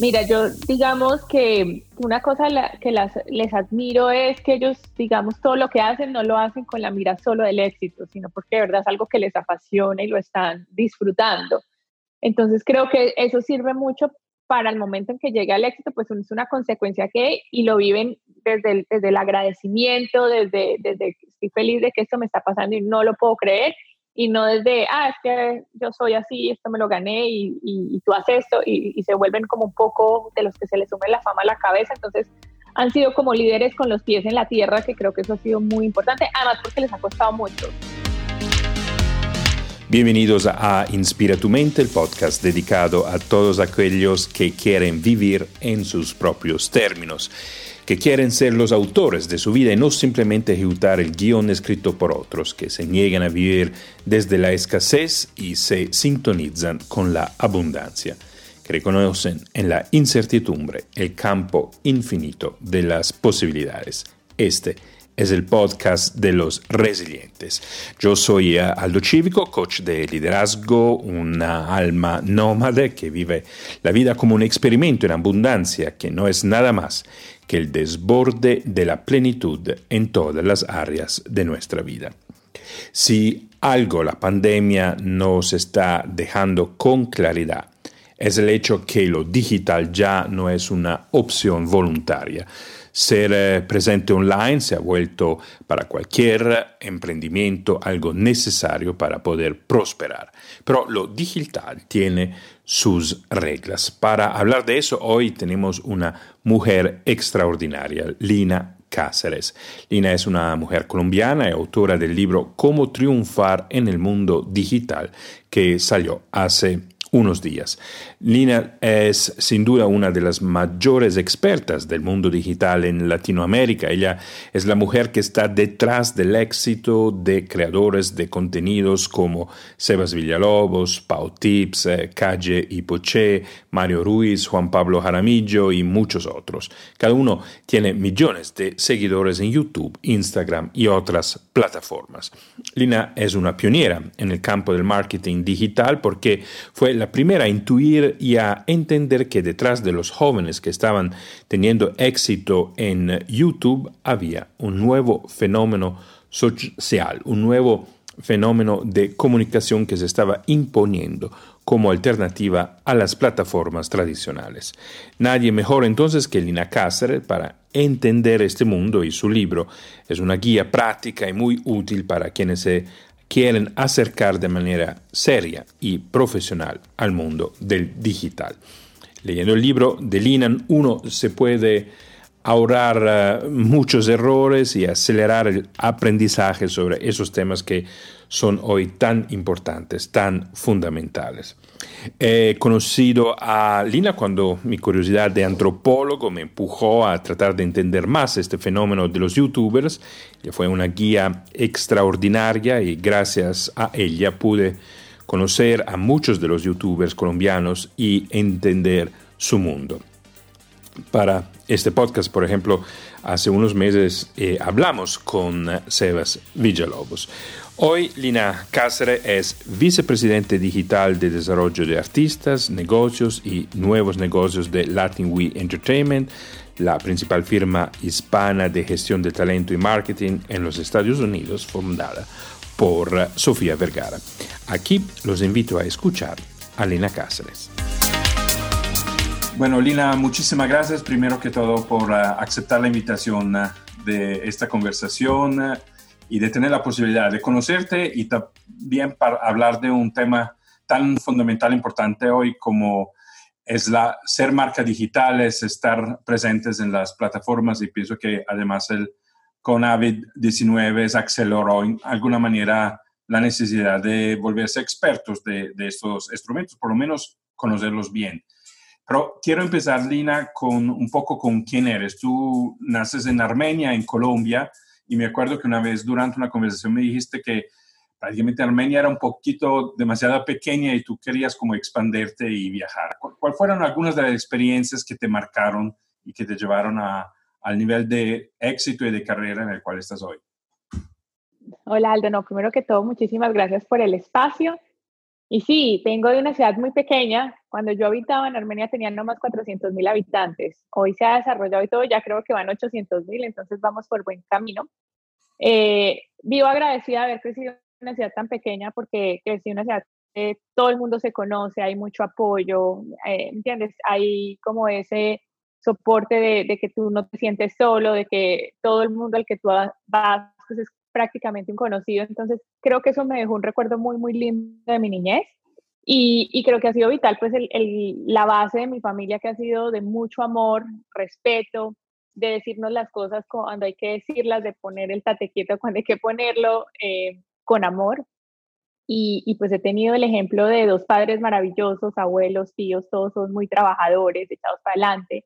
Mira, yo digamos que una cosa que las, les admiro es que ellos, digamos, todo lo que hacen no lo hacen con la mira solo del éxito, sino porque de verdad es algo que les apasiona y lo están disfrutando. Entonces creo que eso sirve mucho para el momento en que llegue al éxito, pues es una consecuencia que y lo viven desde el, desde el agradecimiento, desde, desde estoy feliz de que esto me está pasando y no lo puedo creer, y no desde, ah, es que yo soy así, esto me lo gané y, y, tú haces esto, y, se vuelven como un poco de los que se les sume la fama a la cabeza. Entonces, han sido como líderes con los pies en la tierra, que creo que eso ha sido muy importante, además porque les ha costado mucho. Bienvenidos a Inspira tu mente, el podcast dedicado a todos aquellos que quieren vivir en sus propios términos que quieren ser los autores de su vida y no simplemente ejecutar el guion escrito por otros, que se niegan a vivir desde la escasez y se sintonizan con la abundancia, que reconocen en la incertidumbre el campo infinito de las posibilidades. Este es el podcast de los resilientes. Yo soy Aldo Cívico, coach de liderazgo, una alma nómade que vive la vida como un experimento en abundancia, que no es nada más que el desborde de la plenitud en todas las áreas de nuestra vida. Si algo la pandemia nos está dejando con claridad, es el hecho que lo digital ya no es una opción voluntaria ser eh, presente online se ha vuelto para cualquier emprendimiento algo necesario para poder prosperar. Pero lo digital tiene sus reglas. Para hablar de eso, hoy tenemos una mujer extraordinaria, Lina Cáceres. Lina es una mujer colombiana y autora del libro Cómo triunfar en el mundo digital, que salió hace unos días. Lina es sin duda una de las mayores expertas del mundo digital en Latinoamérica. Ella es la mujer que está detrás del éxito de creadores de contenidos como Sebas Villalobos, Pau Tips, eh, Calle Poché, Mario Ruiz, Juan Pablo Jaramillo y muchos otros. Cada uno tiene millones de seguidores en YouTube, Instagram y otras plataformas. Lina es una pionera en el campo del marketing digital porque fue la primera a intuir y a entender que detrás de los jóvenes que estaban teniendo éxito en YouTube había un nuevo fenómeno social, un nuevo fenómeno de comunicación que se estaba imponiendo como alternativa a las plataformas tradicionales. Nadie mejor entonces que Lina Cáceres para entender este mundo y su libro es una guía práctica y muy útil para quienes se quieren acercar de manera seria y profesional al mundo del digital. Leyendo el libro de Linan, uno se puede ahorrar eh, muchos errores y acelerar el aprendizaje sobre esos temas que son hoy tan importantes, tan fundamentales. He conocido a Lina cuando mi curiosidad de antropólogo me empujó a tratar de entender más este fenómeno de los youtubers. Ella fue una guía extraordinaria y gracias a ella pude conocer a muchos de los youtubers colombianos y entender su mundo. Para este podcast, por ejemplo, hace unos meses eh, hablamos con Sebas Villalobos. Hoy Lina Cáceres es vicepresidente digital de desarrollo de artistas, negocios y nuevos negocios de Latin We Entertainment, la principal firma hispana de gestión de talento y marketing en los Estados Unidos, fundada por Sofía Vergara. Aquí los invito a escuchar a Lina Cáceres. Bueno, Lina, muchísimas gracias primero que todo por uh, aceptar la invitación uh, de esta conversación y de tener la posibilidad de conocerte y también para hablar de un tema tan fundamental, importante hoy como es la ser marca digital, es estar presentes en las plataformas y pienso que además el COVID-19 aceleró en alguna manera la necesidad de volverse expertos de, de, estos instrumentos, por lo menos conocerlos bien. Pero quiero empezar, Lina, con un poco con quién eres. Tú naces en Armenia, en Colombia, y me acuerdo que una vez durante una conversación me dijiste que prácticamente Armenia era un poquito demasiado pequeña y tú querías como expanderte y viajar. ¿Cuáles fueron algunas de las experiencias que te marcaron y que te llevaron a, al nivel de éxito y de carrera en el cual estás hoy? Hola Aldo, no, primero que todo, muchísimas gracias por el espacio. Y sí, vengo de una ciudad muy pequeña. Cuando yo habitaba en Armenia tenían nomás 400 mil habitantes. Hoy se ha desarrollado y todo, ya creo que van 800 mil, entonces vamos por buen camino. Eh, vivo agradecida de haber crecido en una ciudad tan pequeña porque crecí en una ciudad que todo el mundo se conoce, hay mucho apoyo, eh, ¿entiendes? Hay como ese soporte de, de, que tú no te sientes solo, de que todo el mundo al que tú vas pues es prácticamente un conocido. Entonces, creo que eso me dejó un recuerdo muy, muy lindo de mi niñez. Y, y creo que ha sido vital, pues, el, el, la base de mi familia que ha sido de mucho amor, respeto, de decirnos las cosas cuando hay que decirlas, de poner el tate quieto cuando hay que ponerlo, eh, con amor. Y, y, pues he tenido el ejemplo de dos padres maravillosos, abuelos, tíos, todos son muy trabajadores, echados para adelante.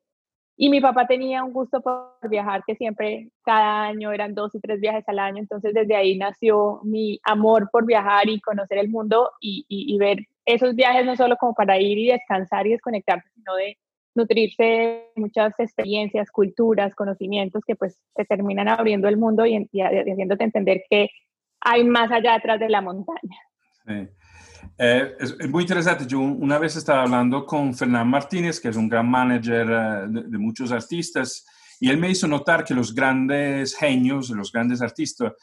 Y mi papá tenía un gusto por viajar que siempre, cada año eran dos y tres viajes al año, entonces desde ahí nació mi amor por viajar y conocer el mundo y, ver esos viajes no solo como para ir y descansar y desconectarse, sino de nutrirse de muchas experiencias, culturas, conocimientos que pues te terminan abriendo el mundo y, y haciéndote entender que hay más allá atrás de la montaña. Sí. Eh, es, es, muy interesante. Yo una vez estaba hablando con Fernán Martínez, que es un gran manager uh, de, de, muchos artistas, y él me hizo notar que los grandes genios, los grandes artistas,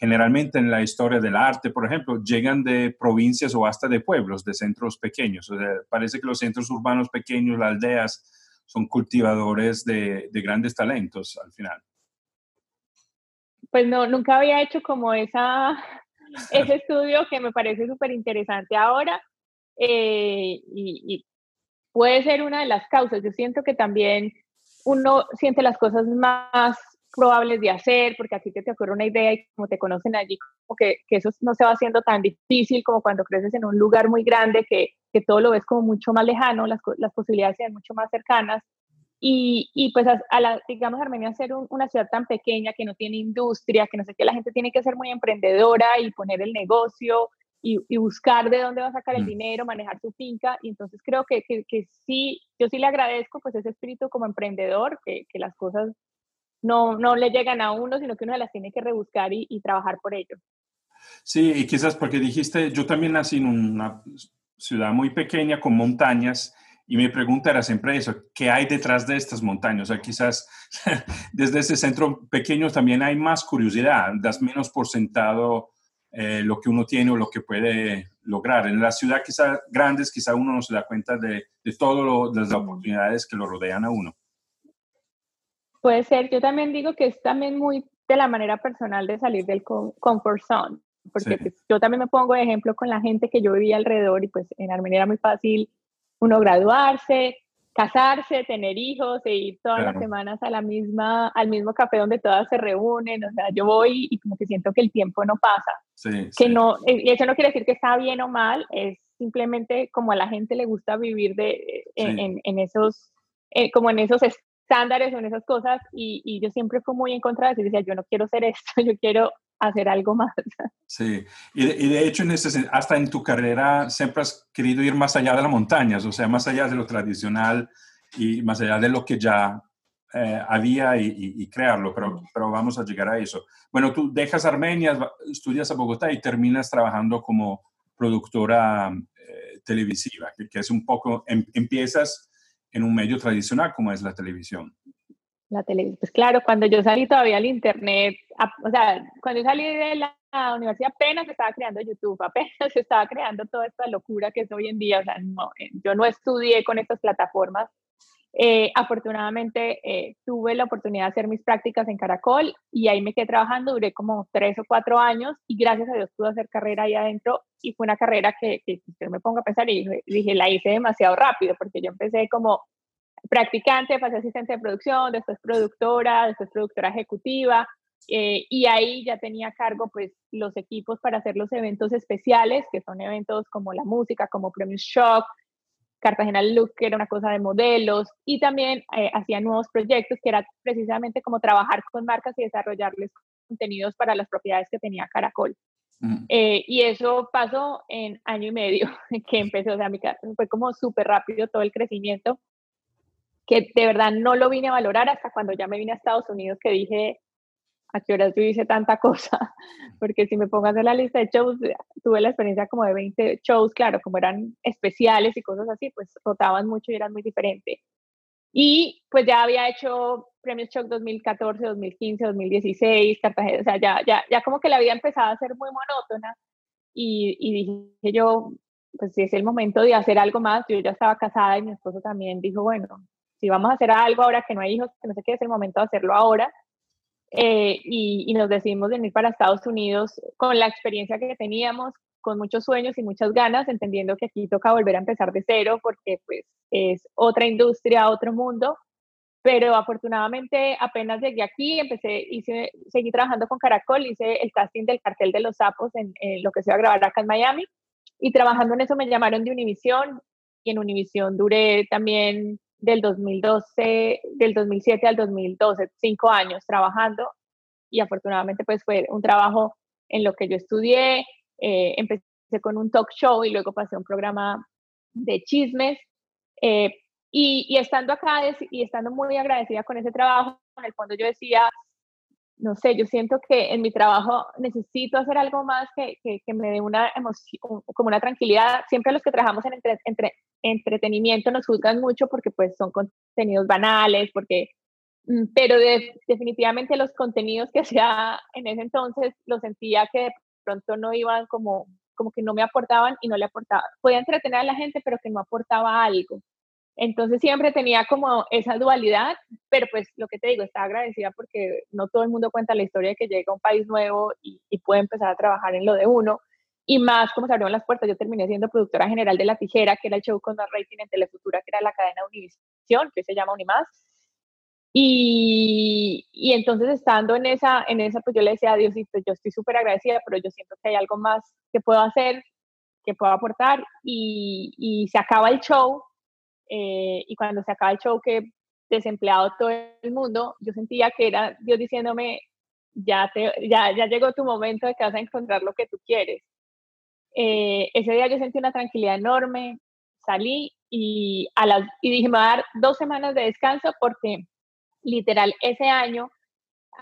generalmente en la historia del arte, por ejemplo, llegan de provincias o hasta de pueblos, de centros pequeños. O sea, parece que los centros urbanos pequeños, las aldeas, son cultivadores de, de grandes talentos al final. Pues no, nunca había hecho como esa ese estudio que me parece súper interesante ahora eh, y, puede ser una de las causas. Yo siento que también uno siente las cosas más probables de hacer, porque a ti te, te ocurre una idea y como te conocen allí, como que, que, eso no se va haciendo tan difícil como cuando creces en un lugar muy grande que, que todo lo ves como mucho más lejano, las, las posibilidades sean mucho más cercanas. Y, y, pues a, a, la, digamos, Armenia ser un, una ciudad tan pequeña que no tiene industria, que no sé qué, la gente tiene que ser muy emprendedora y poner el negocio y, y buscar de dónde va a sacar el mm. dinero, manejar su finca. Y entonces creo que, que, que, sí, yo sí le agradezco pues ese espíritu como emprendedor, que, que las cosas no, no le llegan a uno, sino que uno las tiene que rebuscar y, y trabajar por ello. Sí, y quizás porque dijiste, yo también nací en una ciudad muy pequeña con montañas y mi pregunta era siempre eso, ¿qué hay detrás de estas montañas? O sea, quizás desde ese centro pequeño también hay más curiosidad, das menos por sentado eh, lo que uno tiene o lo que puede lograr. En la ciudad quizás grandes, quizás uno no se da cuenta de, de todas las oportunidades que lo rodean a uno. Puede ser, yo también digo que es también muy de la manera personal de salir del comfort zone, porque sí. pues, yo también me pongo de ejemplo con la gente que yo vivía alrededor y pues en Armenia era muy fácil uno graduarse, casarse, tener hijos e ir todas claro. las semanas a la misma, al mismo café donde todas se reúnen. O sea, yo voy y como que siento que el tiempo no pasa. Sí, que sí. no, y eso no quiere decir que está bien o mal, es simplemente como a la gente le gusta vivir de, en, sí. en, en, esos, eh, como en esos estándares o en esas cosas. Y, y, yo siempre fui muy en contra de eso. Decía, yo no quiero ser esto, yo quiero hacer algo más. Sí, y de, y de hecho, en ese, hasta en tu carrera siempre has querido ir más allá de las montañas, o sea, más allá de lo tradicional y más allá de lo que ya eh, había y, y, y, crearlo, pero, pero vamos a llegar a eso. Bueno, tú dejas Armenia, estudias a Bogotá y terminas trabajando como productora eh, televisiva, que, que, es un poco, em, empiezas en un medio tradicional como es la televisión la televisión. Pues claro, cuando yo salí todavía al internet, o sea, cuando yo salí de la universidad apenas se estaba creando YouTube, apenas se estaba creando toda esta locura que es hoy en día, o sea, no, eh, yo no estudié con estas plataformas. Eh, afortunadamente eh, tuve la oportunidad de hacer mis prácticas en Caracol y ahí me quedé trabajando, duré como tres o cuatro años y gracias a Dios pude hacer carrera ahí adentro y fue una carrera que, que yo me pongo a pensar y dije, la hice demasiado rápido porque yo empecé como practicante, pasé asistente de producción, después productora, después productora ejecutiva, eh, y ahí ya tenía a cargo pues los equipos para hacer los eventos especiales, que son eventos como la música, como Premios Shock, Cartagena Look, que era una cosa de modelos, y también eh, hacía nuevos proyectos, que era precisamente como trabajar con marcas y desarrollarles contenidos para las propiedades que tenía Caracol. Mm. Eh, y eso pasó en año y medio que empezó, o sea, mi, fue como súper rápido todo el crecimiento que de verdad no lo vine a valorar hasta cuando ya me vine a Estados Unidos, que dije, a qué horas yo hice tanta cosa, porque si me pongo a hacer la lista de shows, tuve la experiencia como de 20 shows, claro, como eran especiales y cosas así, pues rotaban mucho y eran muy diferentes. Y pues ya había hecho Premios Shock 2014, 2015, 2016, Cartagena, o sea, ya, ya, ya como que la vida empezaba a ser muy monótona y, y dije yo, pues si es el momento de hacer algo más, yo ya estaba casada y mi esposo también dijo, bueno, si vamos a hacer algo ahora que no hay hijos, que no sé qué, es el momento de hacerlo ahora. Eh, y, y, nos decidimos venir para Estados Unidos con la experiencia que teníamos, con muchos sueños y muchas ganas, entendiendo que aquí toca volver a empezar de cero porque pues es otra industria, otro mundo. Pero afortunadamente apenas llegué aquí, empecé, hice, seguí trabajando con Caracol, hice el casting del cartel de los sapos en, en lo que se iba a grabar acá en Miami. Y trabajando en eso me llamaron de Univision y en Univision duré también del 2012, del 2007 al 2012, cinco años trabajando. Y afortunadamente pues fue un trabajo en lo que yo estudié, eh, empecé con un talk show y luego pasé a un programa de chismes. Eh, y, y, estando acá y estando muy agradecida con ese trabajo, en el fondo yo decía, no sé, yo siento que en mi trabajo necesito hacer algo más que, que, que me dé una emoción, como una tranquilidad. Siempre los que trabajamos en entre, entre, entretenimiento nos juzgan mucho porque pues son contenidos banales, porque, mm, pero definitivamente los contenidos que hacía en ese entonces los sentía que de pronto no iban como, como que no me aportaban y no le aportaba. Podía entretener a la gente, pero que no aportaba algo. Entonces siempre tenía como esa dualidad, pero pues lo que te digo, estaba agradecida porque no todo el mundo cuenta la historia de que llega a un país nuevo y, y puede empezar a trabajar en lo de uno y más como se abrieron las puertas, yo terminé siendo productora general de La Tijera, que era el show con más rating en Telefutura, que era la cadena Univisión, que se llama Unimás. Y, y, entonces estando en esa, en esa, pues yo le decía a Diosito, yo estoy súper agradecida, pero yo siento que hay algo más que puedo hacer, que puedo aportar. Y, y se acaba el show, eh, y cuando se acaba el show, que desempleado todo el mundo, yo sentía que era Dios diciéndome, ya, te, ya, ya llegó tu momento de que vas a encontrar lo que tú quieres. Eh, ese día yo sentí una tranquilidad enorme, salí y, a las, y dije, me voy a dar dos semanas de descanso porque literal ese año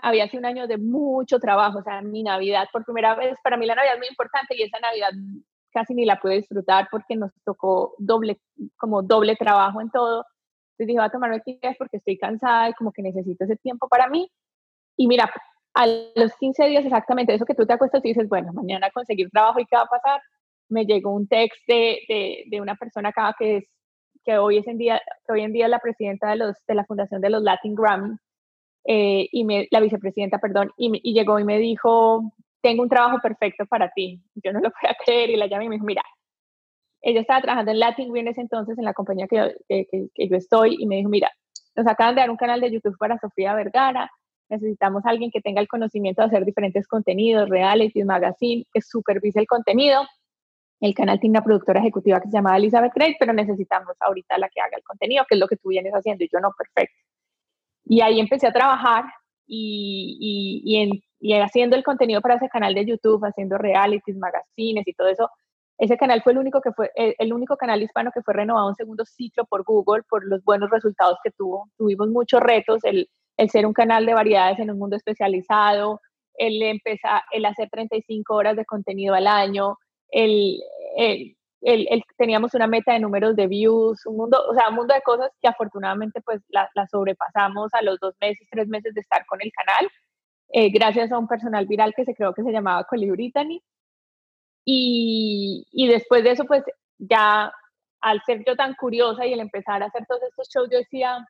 había sido un año de mucho trabajo, o sea, mi Navidad, por primera vez, para mí la Navidad es muy importante y esa Navidad casi ni la pude disfrutar porque nos tocó doble, como doble trabajo en todo. Entonces dije, voy a tomarme días porque estoy cansada y como que necesito ese tiempo para mí. Y mira, a los 15 días exactamente, eso que tú te acuestas y dices, bueno, mañana conseguir trabajo y qué va a pasar, me llegó un text de, de, de una persona acá que es que hoy, es en día, que hoy en día es la presidenta de, los, de la fundación de los Latin Grammy, eh, y me, la vicepresidenta, perdón, y, y, llegó y me dijo, tengo un trabajo perfecto para ti. Yo no lo podía creer y la llamé y me dijo, mira, ella estaba trabajando en Latin en ese entonces, en la compañía que, que, que, yo estoy, y me dijo, mira, nos acaban de dar un canal de YouTube para Sofía Vergara, necesitamos a alguien que tenga el conocimiento de hacer diferentes contenidos, reality, magazine, que supervise el contenido. El canal tiene una productora ejecutiva que se llama Elizabeth Gray, pero necesitamos ahorita la que haga el contenido, que es lo que tú vienes haciendo, y yo no, perfecto. Y ahí empecé a trabajar y, y, y, y haciendo el contenido para ese canal de YouTube, haciendo realities, magazines y todo eso. Ese canal fue el único que fue el único canal hispano que fue renovado un segundo ciclo por Google por los buenos resultados que tuvo. Tuvimos muchos retos, el, el ser un canal de variedades en un mundo especializado, el, empezar, el hacer 35 horas de contenido al año, el, el, el, teníamos una meta de números de views, un mundo, o sea, un mundo de cosas que afortunadamente pues la, la sobrepasamos a los dos meses, tres meses de estar con el canal, eh, gracias a un personal viral que se creó que se llamaba Colibritany. Y, y después de eso pues ya al ser yo tan curiosa y el empezar a hacer todos estos shows, yo decía,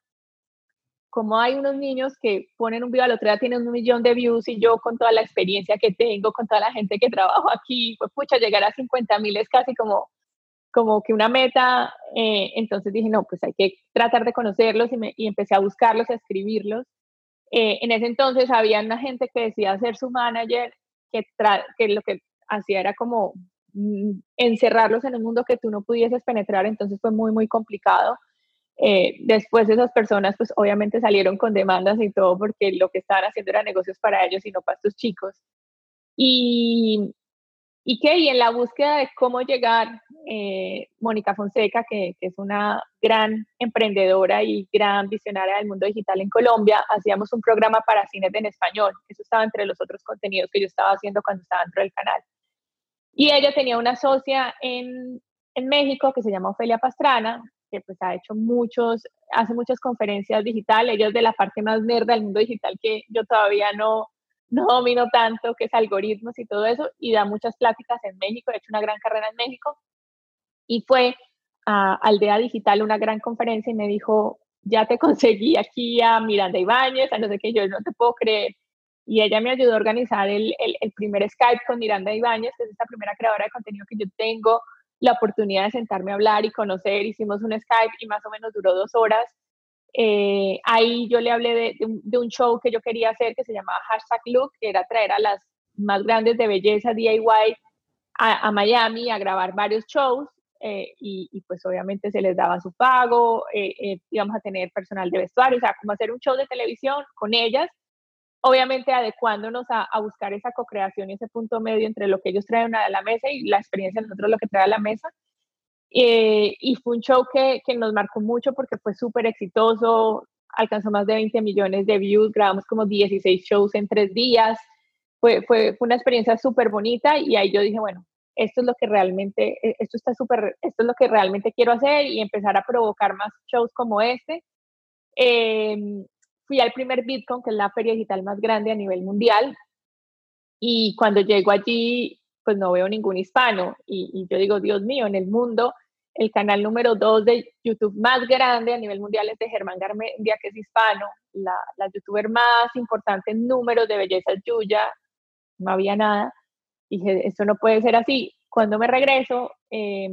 como hay unos niños que ponen un video al otro día tienen un millón de views y yo con toda la experiencia que tengo, con toda la gente que trabajo aquí, pues pucha, llegar a 50 mil es casi como, como que una meta. Eh, entonces dije, no, pues hay que tratar de conocerlos y, me, y empecé a buscarlos, a escribirlos. Eh, en ese entonces había una gente que decía ser su manager, que, que lo que hacía era como mm, encerrarlos en un mundo que tú no pudieses penetrar, entonces fue muy, muy complicado. Eh, después esas personas pues obviamente salieron con demandas y todo porque lo que estaban haciendo era negocios para ellos y no para estos chicos. Y, y que y en la búsqueda de cómo llegar, eh, Mónica Fonseca, que, que, es una gran emprendedora y gran visionaria del mundo digital en Colombia, hacíamos un programa para cines en español. Eso estaba entre los otros contenidos que yo estaba haciendo cuando estaba dentro del canal. Y ella tenía una socia en, en México que se llama Ofelia Pastrana, que pues ha hecho muchos, hace muchas conferencias digitales, ella es de la parte más nerd del mundo digital que yo todavía no, no domino tanto, que es algoritmos y todo eso, y da muchas pláticas en México, ha hecho una gran carrera en México, y fue a Aldea Digital una gran conferencia y me dijo, ya te conseguí aquí a Miranda Ibáñez, a no sé qué, yo no te puedo creer. Y ella me ayudó a organizar el, el, el primer Skype con Miranda Ibáñez, que es esta primera creadora de contenido que yo tengo, la oportunidad de sentarme a hablar y conocer, hicimos un Skype y más o menos duró dos horas eh, ahí yo le hablé de, un show que yo quería hacer que se llamaba Hashtag Look, que era traer a las más grandes de belleza DIY a, Miami a grabar varios shows eh, y, pues obviamente se les daba su pago, eh, íbamos a tener personal de vestuario, o sea, como hacer un show de televisión con ellas, obviamente adecuándonos a, buscar esa co-creación y ese punto medio entre lo que ellos traen a la mesa y la experiencia de nosotros lo que trae a la mesa. Eh, y fue un show que, que nos marcó mucho porque fue súper exitoso, alcanzó más de 20 millones de views, grabamos como 16 shows en tres días, fue, fue, fue una experiencia súper bonita y ahí yo dije, bueno, esto es lo que realmente, e, esto está súper, esto es lo que realmente quiero hacer y empezar a provocar más shows como este. Em, fui al primer Bitcoin, que es la feria digital más grande a nivel mundial, y cuando llego allí pues no veo ningún hispano. Y, yo digo, Dios mío, en el mundo, el canal número dos de YouTube más grande a nivel mundial es de Germán Garmendia, que es hispano, la, la youtuber más importante en números de belleza Yuya, no había nada. dije, esto no puede ser así. Cuando me regreso, eh,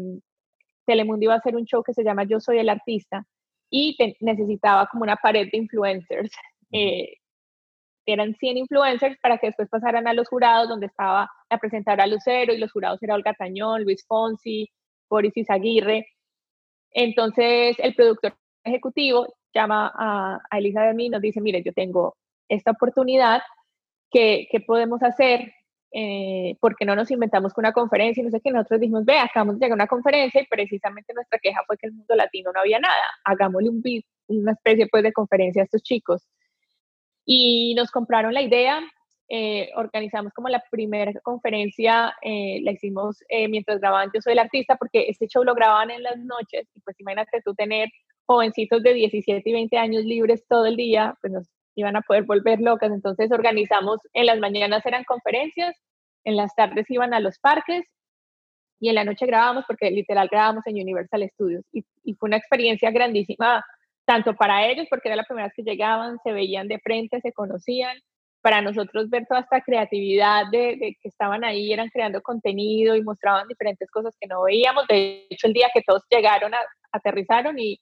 Telemundo iba a hacer un show que se llama Yo Soy el Artista y necesitaba como una pared de influencers. Eh, eran 100 influencers para que después pasaran a los jurados, donde estaba la presentadora Lucero y los jurados eran Olga Tañón, Luis Fonsi, Boris Izaguirre. Entonces el productor ejecutivo llama a, a Elisa de mí y nos dice, mire, yo tengo esta oportunidad, ¿qué, qué podemos hacer? Eh, porque no nos inventamos con una conferencia y no sé qué, nosotros dijimos, ve, acabamos de una conferencia y precisamente nuestra queja fue que el mundo latino no había nada, hagámosle un una especie pues de conferencia a estos chicos y nos compraron la idea. Eh, organizamos como la primera conferencia, eh, la hicimos eh, mientras grababan Yo Soy el Artista, porque este show lo grababan en las noches, y pues imagínate tú tener jovencitos de 17 y 20 años libres todo el día, pues nos iban a poder volver locas, entonces organizamos, en las mañanas eran conferencias, en las tardes iban a los parques, y en la noche grabábamos, porque literal grabábamos en Universal Studios, y, y fue una experiencia grandísima tanto para ellos, porque era la primera vez que llegaban, se veían de frente, se conocían, para nosotros ver toda esta creatividad de, que estaban ahí, eran creando contenido y mostraban diferentes cosas que no veíamos. De hecho, el día que todos llegaron, a, aterrizaron y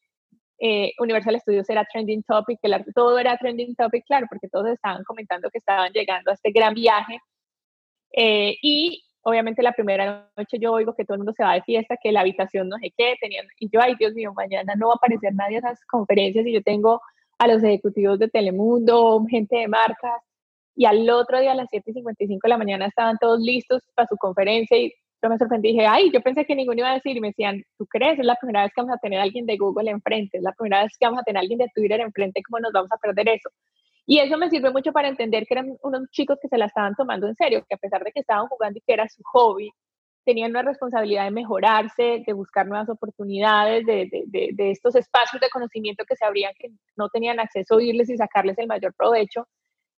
eh, Universal Studios era trending topic, que todo era trending topic, claro, porque todos estaban comentando que estaban llegando a este gran viaje. Eh, y obviamente la primera noche yo oigo que todo el mundo se va de fiesta, que la habitación no sé qué, tenían, y yo, ay Dios mío, mañana no va a aparecer nadie a esas conferencias y yo tengo a los ejecutivos de Telemundo, gente de marcas, y al otro día a las 7.55 de la mañana estaban todos listos para su conferencia y yo me sorprendí y dije, ay, yo pensé que ninguno iba a decir y me decían, ¿tú crees? Es la primera vez que vamos a tener a alguien de Google enfrente, es la primera vez que vamos a tener a alguien de Twitter enfrente, ¿cómo nos vamos a perder eso? Y eso me sirve mucho para entender que eran unos chicos que se la estaban tomando en serio, que a pesar de que estaban jugando y que era su hobby, tenían una responsabilidad de mejorarse, de buscar nuevas oportunidades, de, de, de, estos espacios de conocimiento que se abrían, que no tenían acceso a irles y sacarles el mayor provecho,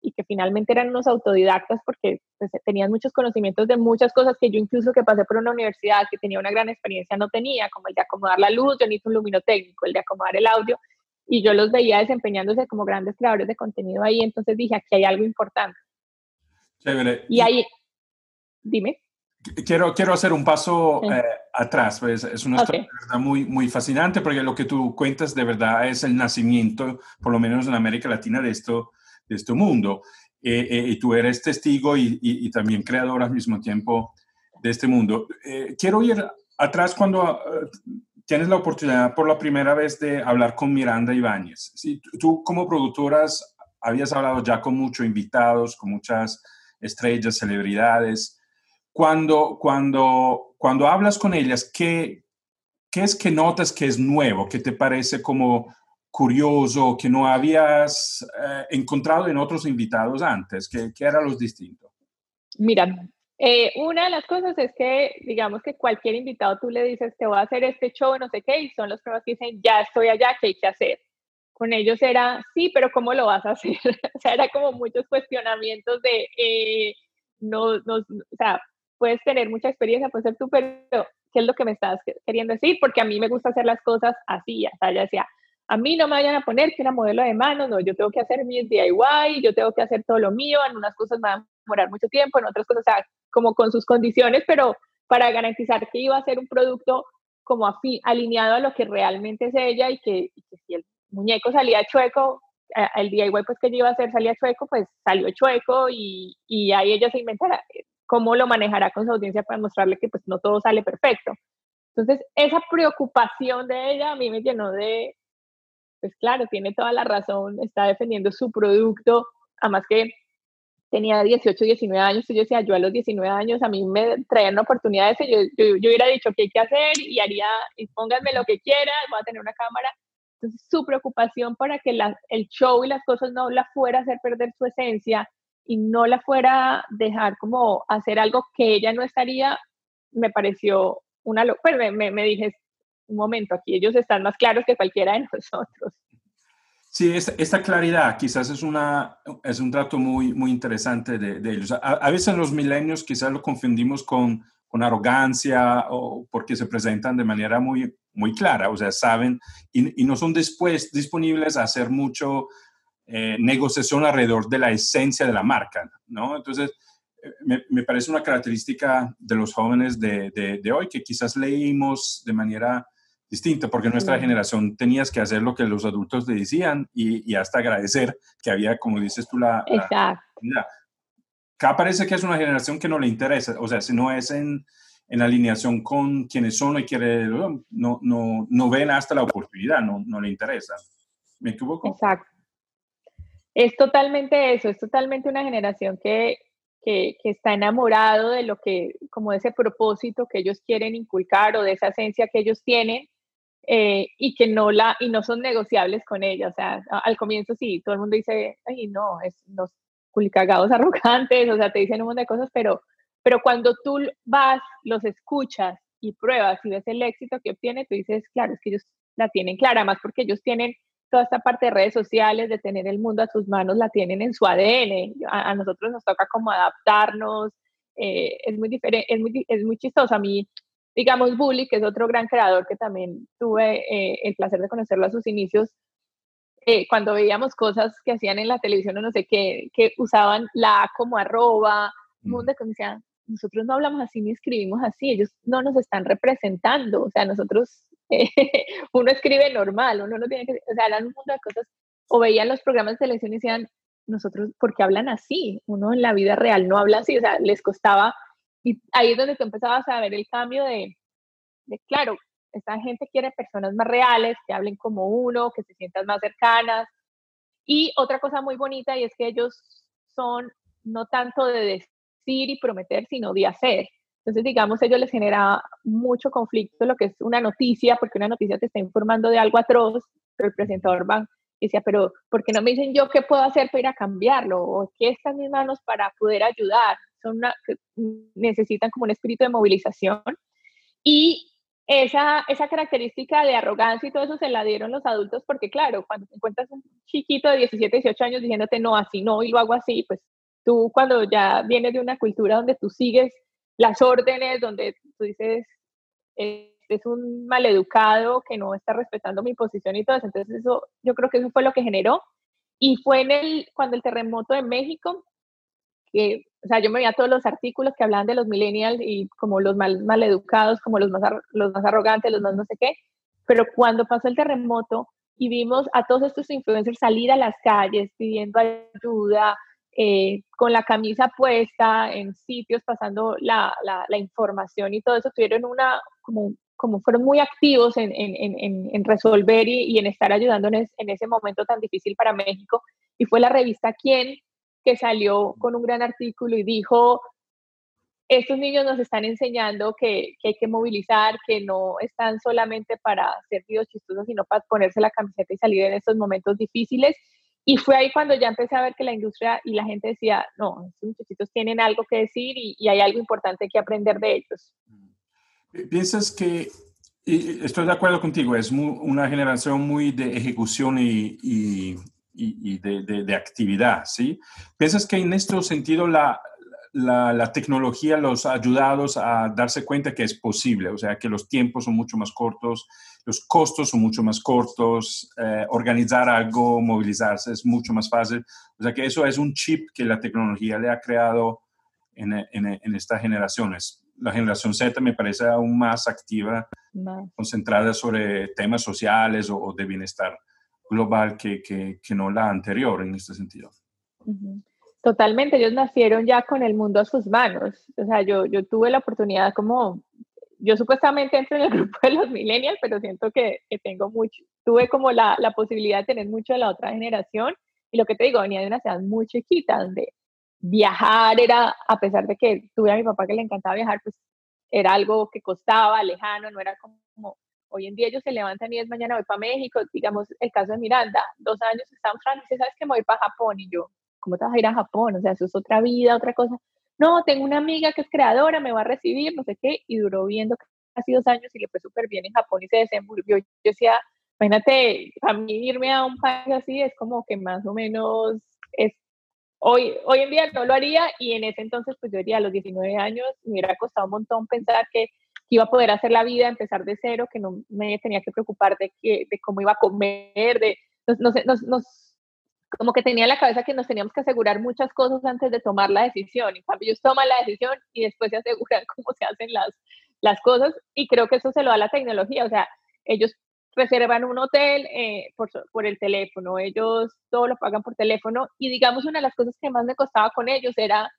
y que finalmente eran unos autodidactas porque pues, tenían muchos conocimientos de muchas cosas que yo incluso que pasé por una universidad que tenía una gran experiencia no tenía, como el de acomodar la luz, yo necesito un luminotécnico, el de acomodar el audio, y yo los veía desempeñándose como grandes creadores de contenido ahí, entonces dije, aquí hay algo importante. Chévere. Y ahí, dime. Quiero, quiero hacer un paso eh, atrás, pues es una historia muy, muy fascinante porque lo que tú cuentas de verdad es el nacimiento, por lo menos en América Latina, de, esto, de este mundo. Eh, eh, y tú eres testigo y, y, también creador al mismo tiempo de este mundo. quiero ir atrás cuando tienes la oportunidad por la primera vez de hablar con Miranda Ibáñez. Si tú como productoras habías hablado ya con muchos invitados, con muchas estrellas, celebridades. Cuando, cuando, cuando hablas con ellas, ¿qué, ¿qué es que notas que es nuevo, que te parece como curioso, que no habías eh, encontrado en otros invitados antes? ¿Qué, qué era los distintos? Mira, eh, una de las cosas es que, digamos que cualquier invitado tú le dices, te voy a hacer este show, no sé qué, y son los pruebas que dicen, ya estoy allá, ¿qué hay que hacer? Con ellos era, sí, pero ¿cómo lo vas a hacer? o sea, era como muchos cuestionamientos de, eh, no, no, o sea, puedes tener mucha experiencia, puedes ser tú, pero ¿qué es lo que me estás queriendo decir? Porque a mí me gusta hacer las cosas así, o sea, ya decía, a mí no me vayan a poner que una modelo de mano, no, yo tengo que hacer mis DIY, yo tengo que hacer todo lo mío, en unas cosas me van a demorar mucho tiempo, en otras cosas, o sea, como con sus condiciones, pero para garantizar que iba a ser un producto como alineado a lo que realmente es ella y que, si el muñeco salía chueco, el DIY pues que yo iba a hacer salía chueco, pues salió chueco y, y ahí ella se inventará eh, cómo lo manejará con su audiencia para mostrarle que pues no todo sale perfecto. Entonces, esa preocupación de ella a mí me llenó de, pues claro, tiene toda la razón, está defendiendo su producto, además que tenía 18, 19 años, y yo decía, yo a los 19 años a mí me traían oportunidades, yo, yo, yo hubiera dicho qué hay que hacer y haría, y pónganme lo que quieran, voy a tener una cámara. Entonces, su preocupación para que la, el show y las cosas no la fuera a hacer perder su esencia y no la fuera a dejar como hacer algo que ella no estaría, me pareció una locura. Pues me, me, me dije, un momento, aquí ellos están más claros que cualquiera de nosotros. Sí, esta, claridad quizás es, una, es un trato muy, muy interesante de, ellos. A, veces los milenios quizás lo confundimos con, con, arrogancia o porque se presentan de manera muy, muy clara, o sea, saben y, no son después disponibles a hacer mucho eh, negociación alrededor de la esencia de la marca, ¿no? Entonces, eh, me, me parece una característica de los jóvenes de, de, de hoy que quizás leímos de manera distinto, porque nuestra generación tenías que hacer lo que los adultos te decían y, hasta agradecer que había, como dices tú, la... Exacto. acá parece que es una generación que no le interesa, o sea, si no es en, en alineación con quienes son y quiere, no, no, no ven hasta la oportunidad, no, no le interesa. ¿Me equivoco? Exacto. Es totalmente eso, es totalmente una generación que, que, que, está enamorado de lo que, como ese propósito que ellos quieren inculcar o de esa esencia que ellos tienen eh, y que no la y no son negociables con ella. O sea, al comienzo sí, todo el mundo dice, ay, no, es los culicagados arrogantes, o sea, te dicen un montón de cosas, pero, pero cuando tú vas, los escuchas y pruebas y ves el éxito que obtiene, tú dices, claro, es que ellos la tienen clara, además porque ellos tienen toda esta parte de redes sociales, de tener el mundo a sus manos, la tienen en su ADN. A, nosotros nos toca como adaptarnos, eh, es, muy diferente, es, muy, es muy chistoso. A mí digamos, Bully, que es otro gran creador que también tuve eh, el placer de conocerlo a sus inicios, eh, cuando veíamos cosas que hacían en la televisión o no sé qué, que usaban la A como arroba, mundo que decían, nosotros no hablamos así ni escribimos así, ellos no nos están representando, o sea, nosotros, eh, uno escribe normal, uno no tiene que, o sea, hablan un mundo de cosas, o veían los programas de televisión y decían, nosotros, ¿por qué hablan así? Uno en la vida real no habla así, o sea, les costaba y ahí es donde tú empezabas a ver el cambio de, de, claro, esta gente quiere personas más reales, que hablen como uno, que se sientan más cercanas. Y otra cosa muy bonita y es que ellos son no tanto de decir y prometer, sino de hacer. Entonces, digamos, ellos les genera mucho conflicto lo que es una noticia, porque una noticia te está informando de algo atroz, pero el presentador va y decía, pero ¿por qué no me dicen yo qué puedo hacer para ir a cambiarlo? ¿O qué está en mis manos para poder ayudar? Son necesitan como un espíritu de movilización. Y esa, esa característica de arrogancia y todo eso se la dieron los adultos porque, claro, cuando te encuentras un chiquito de 17, 18 años diciéndote no, así no, y lo hago así, pues tú cuando ya vienes de una cultura donde tú sigues las órdenes, donde tú dices, este es un maleducado que no está respetando mi posición y todo eso, entonces eso, yo creo que eso fue lo que generó. Y fue en el, cuando el terremoto de México, que, o sea, yo me veía todos los artículos que hablaban de los millennials y como los mal, mal educados, como los más, los más arrogantes, los más no sé qué, pero cuando pasó el terremoto y vimos a todos estos influencers salir a las calles pidiendo ayuda, eh, con la camisa puesta en sitios pasando la, la, la, información y todo eso, tuvieron una, como, como fueron muy activos en, en, en, en resolver y, y, en estar ayudando en, en, ese momento tan difícil para México. Y fue la revista Quién que salió con un gran artículo y dijo, estos niños nos están enseñando que, hay que movilizar, que no están solamente para ser videos chistosos, sino para ponerse la camiseta y salir en estos momentos difíciles. Y fue ahí cuando ya empecé a ver que la industria y la gente decía, no, estos muchachitos tienen algo que decir y, hay algo importante que aprender de ellos. ¿Piensas que, y estoy de acuerdo contigo, es una generación muy de ejecución y, y, y de, de, actividad, ¿sí? ¿Piensas que en este sentido la, la, tecnología los ha ayudado a darse cuenta que es posible, o sea, que los tiempos son mucho más cortos, los costos son mucho más cortos, eh, organizar algo, movilizarse es mucho más fácil. O sea, que eso es un chip que la tecnología le ha creado en, en, estas generaciones. La generación Z me parece aún más activa, concentrada sobre temas sociales o, de bienestar global que, que, que, no la anterior en este sentido. Totalmente, ellos nacieron ya con el mundo a sus manos. O sea, yo, yo tuve la oportunidad como, yo supuestamente entro en el grupo de los millennials, pero siento que, que tengo mucho, tuve como la, la, posibilidad de tener mucho de la otra generación. Y lo que te digo, venía de una ciudad muy chiquita, donde viajar era, a pesar de que tuve a mi papá que le encantaba viajar, pues era algo que costaba, lejano, no era como, hoy en día ellos se levantan y es mañana voy para México, digamos el caso de Miranda, dos años está en Francia, ¿sabes que me voy para Japón? Y yo, ¿cómo te vas a ir a Japón? O sea, eso es otra vida, otra cosa. No, tengo una amiga que es creadora, me va a recibir, no sé qué, y duró viendo casi dos años y le fue súper bien en Japón y se desenvolvió. Yo decía, imagínate, a mí irme a un país así es como que más o menos es Hoy, hoy en día no lo haría y en ese entonces, pues yo diría a los 19 años, me hubiera costado un montón pensar que, iba a poder hacer la vida, empezar de cero, que no me tenía que preocupar de, que, de cómo iba a comer, de, no, sé, nos, nos como que tenía en la cabeza que nos teníamos que asegurar muchas cosas antes de tomar la decisión. En cambio, ellos toman la decisión y después se aseguran cómo se hacen las, las cosas. Y creo que eso se lo da la tecnología. O sea, ellos reservan un hotel eh, por, por, el teléfono, ellos todo lo pagan por teléfono. Y digamos, una de las cosas que más me costaba con ellos era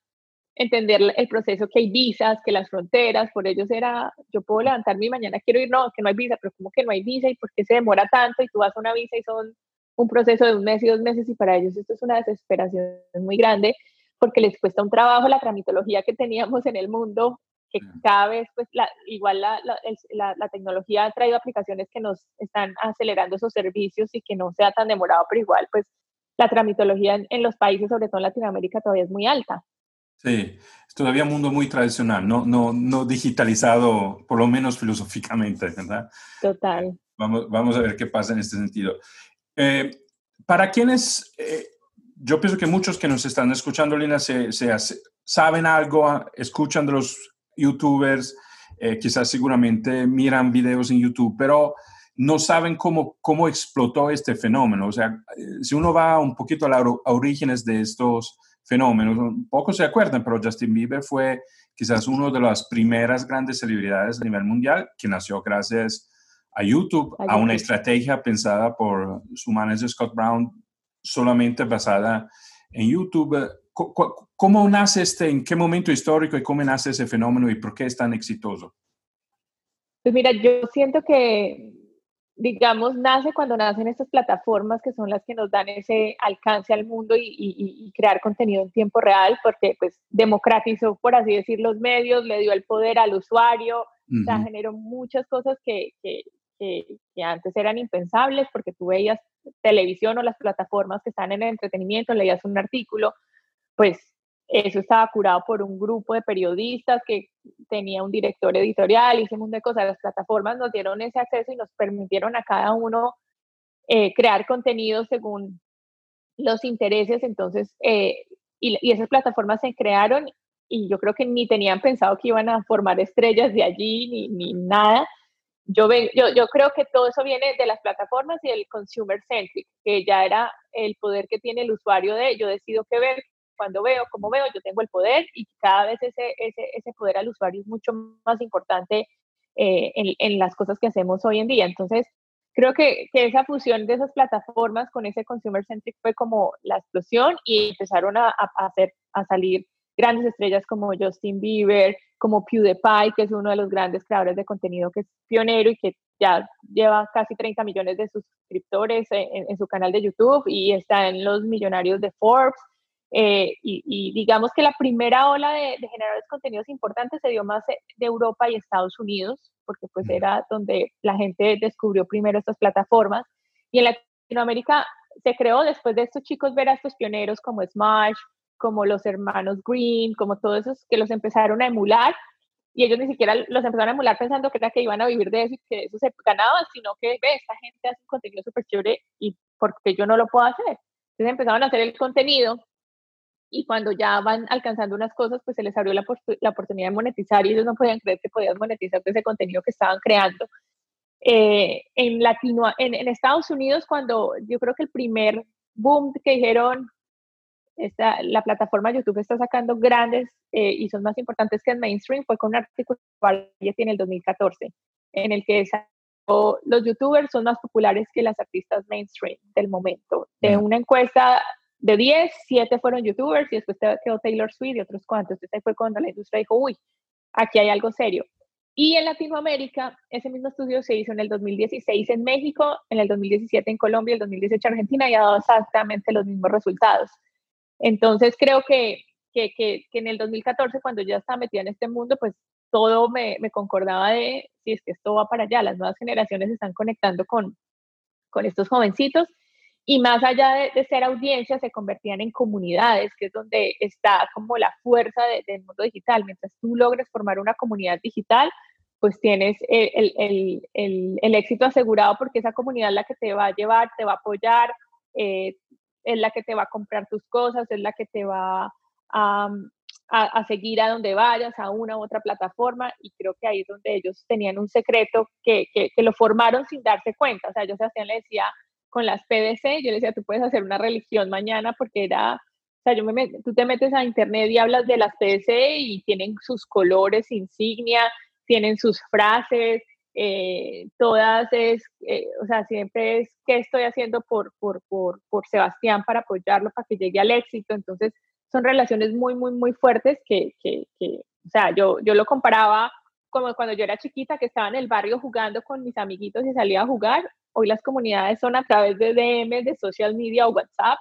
entender el proceso, que hay visas, que las fronteras, por ellos era, yo puedo levantarme y mañana quiero ir, no, que no hay visa, pero ¿cómo que no hay visa? ¿Y por qué se demora tanto? Y tú vas a una visa y son un proceso de un mes y dos meses y para ellos esto es una desesperación muy grande porque les cuesta un trabajo la tramitología que teníamos en el mundo, que cada vez, pues, la, igual la, la, la, tecnología ha traído aplicaciones que nos están acelerando esos servicios y que no sea tan demorado, pero igual, pues, la tramitología en, los países, sobre todo en Latinoamérica, todavía es muy alta. Sí, es todavía un mundo muy tradicional, no, no, no digitalizado, por lo menos filosóficamente, ¿verdad? Total. Vamos, vamos a ver qué pasa en este sentido. Eh, para quienes, eh, yo pienso que muchos que nos están escuchando, Lina, se, saben algo, escuchan de los youtubers, eh, quizás seguramente miran videos en YouTube, pero no saben cómo, cómo explotó este fenómeno. O sea, si uno va un poquito a los orígenes de estos fenómenos, pocos se acuerdan, pero Justin Bieber fue quizás uno de las primeras grandes celebridades a nivel mundial que nació gracias a YouTube, a, una estrategia pensada por su manager Scott Brown, solamente basada en YouTube. ¿Cómo nace este, en qué momento histórico y cómo nace ese fenómeno y por qué es tan exitoso? Pues mira, yo siento que, digamos, nace cuando nacen estas plataformas que son las que nos dan ese alcance al mundo y, crear contenido en tiempo real, porque pues democratizó, por así decir, los medios, le dio el poder al usuario, o sea, generó muchas cosas que, que, antes eran impensables porque tú veías televisión o las plataformas que están en el entretenimiento, leías un artículo, pues eso estaba curado por un grupo de periodistas que tenía un director editorial y ese mundo de cosas. Las plataformas nos dieron ese acceso y nos permitieron a cada uno eh, crear contenido según los intereses. Entonces, eh, y, esas plataformas se crearon y yo creo que ni tenían pensado que iban a formar estrellas de allí ni, ni nada yo, yo, yo creo que todo eso viene de las plataformas y del consumer centric, que ya era el poder que tiene el usuario de yo decido qué ver, cuando veo, cómo veo, yo tengo el poder y cada vez ese, ese, ese poder al usuario es mucho más importante eh, en, en, las cosas que hacemos hoy en día. Entonces, creo que, que, esa fusión de esas plataformas con ese consumer centric fue como la explosión y empezaron a, a, hacer, a salir grandes estrellas como Justin Bieber, como PewDiePie, que es uno de los grandes creadores de contenido que es pionero y que ya lleva casi 30 millones de suscriptores en, su canal de YouTube y está en los millonarios de Forbes. Eh, y, digamos que la primera ola de, de, generadores de contenidos importantes se dio más de Europa y Estados Unidos, porque pues era donde la gente descubrió primero estas plataformas. Y en Latinoamérica se creó después de estos chicos ver a estos pioneros como Smash, como los hermanos Green, como todos esos que los empezaron a emular y ellos ni siquiera los empezaron a emular pensando que era que iban a vivir de eso y que eso se ganaba, sino que ve, esta gente hace un contenido súper chévere y porque yo no lo puedo hacer. Entonces empezaron a hacer el contenido y cuando ya van alcanzando unas cosas, pues se les abrió la, la oportunidad de monetizar y ellos no podían creer que podían monetizar ese contenido que estaban creando. Eh, en, Latino, en, en Estados Unidos, cuando yo creo que el primer boom que dijeron, esta, la plataforma YouTube está sacando grandes eh, y son más importantes que el mainstream, fue con un artículo que tiene el 2014, en el que los youtubers son más populares que las artistas mainstream del momento. De una encuesta de 10, 7 fueron youtubers y después quedó Taylor Swift y otros cuantos. Entonces fue cuando la industria dijo, uy, aquí hay algo serio. Y en Latinoamérica, ese mismo estudio se hizo en el 2016 en México, en el 2017 en Colombia, el 2018 en Argentina y ha dado exactamente los mismos resultados. Entonces creo que, que, que, en el 2014, cuando ya estaba metida en este mundo, pues todo me, me, concordaba de, si es que esto va para allá, las nuevas generaciones se están conectando con, con estos jovencitos y más allá de, ser audiencia, se convertían en comunidades, que es donde está como la fuerza del mundo digital. Mientras tú logres formar una comunidad digital, pues tienes el, el, el, el, éxito asegurado porque esa comunidad es la que te va a llevar, te va a apoyar, eh, es la que te va a comprar tus cosas, es la que te va a, a, seguir a donde vayas, a una u otra plataforma, y creo que ahí es donde ellos tenían un secreto que, que, lo formaron sin darse cuenta. O sea, yo Sebastián le decía con las PDC, yo le decía, tú puedes hacer una religión mañana porque era, o sea, yo me, tú te metes a internet y hablas de las PDC y tienen sus colores, insignia, tienen sus frases, eh, todas es, eh, o sea, siempre es qué estoy haciendo por, por, por, por, Sebastián para apoyarlo, para que llegue al éxito. Entonces, son relaciones muy, muy, muy fuertes que, que, que, o sea, yo, yo lo comparaba como cuando yo era chiquita, que estaba en el barrio jugando con mis amiguitos y salía a jugar. Hoy las comunidades son a través de DM, de social media o WhatsApp,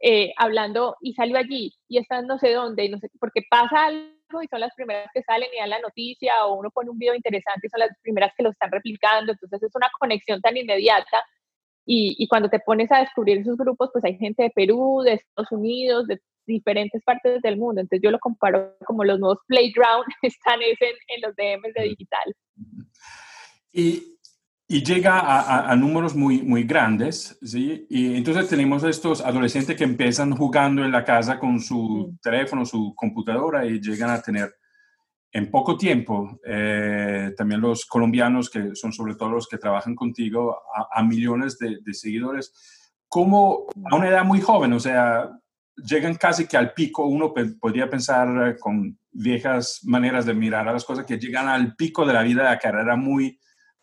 eh, hablando y salió allí y está no sé dónde, y no sé, porque pasa algo y son las primeras que salen y dan la noticia o uno pone un video interesante y son las primeras que lo están replicando, entonces es una conexión tan inmediata y, y cuando te pones a descubrir esos grupos, pues hay gente de Perú, de Estados Unidos, de diferentes partes del mundo, entonces yo lo comparo como los nuevos playground están en, en los DMs de digital. Y y llega a, a, números muy, muy grandes, ¿sí? Y entonces tenemos estos adolescentes que empiezan jugando en la casa con su teléfono, su computadora y llegan a tener en poco tiempo, eh, también los colombianos, que son sobre todo los que trabajan contigo, a, millones de, de, seguidores, como a una edad muy joven, o sea, llegan casi que al pico, uno podría pensar eh, con viejas maneras de mirar a las cosas, que llegan al pico de la vida, de la carrera muy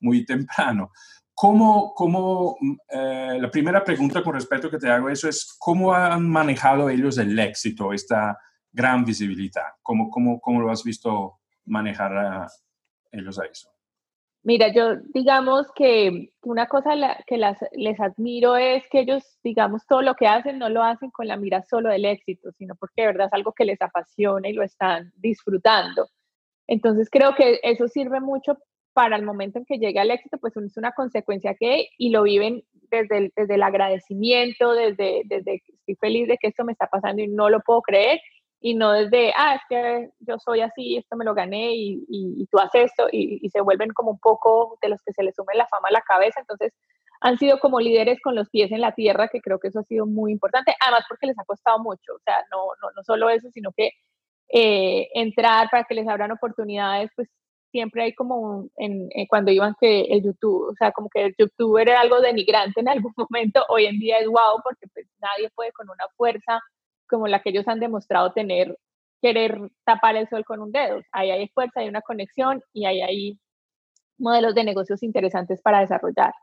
muy temprano. ¿Cómo, cómo eh, la primera pregunta con respecto que te hago eso es, ¿cómo han manejado ellos el éxito, esta gran visibilidad? ¿Cómo, cómo, cómo lo has visto manejar a ellos a eso? Mira, yo digamos que una cosa que las, les admiro es que ellos, digamos, todo lo que hacen no lo hacen con la mira solo del éxito, sino porque de verdad es algo que les apasiona y lo están disfrutando. Entonces creo que eso sirve mucho para el momento en que llegue al éxito, pues es una consecuencia que y lo viven desde el, desde el agradecimiento, desde, desde estoy feliz de que esto me está pasando y no lo puedo creer, y no desde, ah, es que yo soy así, esto me lo gané y, y, tú haces esto, y, y, se vuelven como un poco de los que se les sume la fama a la cabeza. Entonces, han sido como líderes con los pies en la tierra, que creo que eso ha sido muy importante, además porque les ha costado mucho, o sea, no, no, no solo eso, sino que eh, entrar para que les abran oportunidades, pues siempre hay como en, eh, cuando iban que el YouTube, o sea, como que el YouTube era algo denigrante en algún momento, hoy en día es wow porque pues nadie puede con una fuerza como la que ellos han demostrado tener, querer tapar el sol con un dedo. Ahí hay fuerza, hay una conexión y ahí hay modelos de negocios interesantes para desarrollar.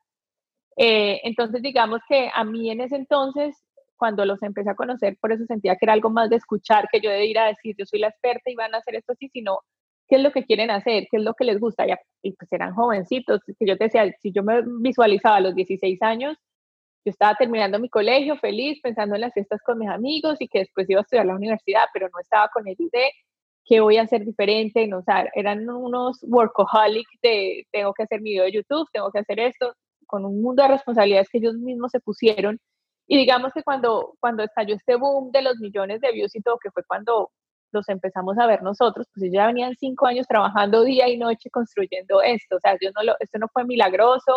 Eh, entonces, digamos que a mí en ese entonces, cuando los empecé a conocer, por eso sentía que era algo más de escuchar que yo de ir a decir, yo soy la experta y van a hacer esto así, sino qué es lo que quieren hacer, qué es lo que les gusta. Y pues eran jovencitos, que yo te decía, si yo me visualizaba a los 16 años, yo estaba terminando mi colegio feliz, pensando en las fiestas con mis amigos y que después iba a estudiar la universidad, pero no estaba con el de qué voy a hacer diferente, no, o sea, eran unos workaholic de tengo que hacer mi video de YouTube, tengo que hacer esto, con un mundo de responsabilidades que ellos mismos se pusieron. Y digamos que cuando, cuando estalló este boom de los millones de views y todo, que fue cuando los empezamos a ver nosotros, pues ellos ya venían cinco años trabajando día y noche construyendo esto, o sea, yo no lo, esto no fue milagroso,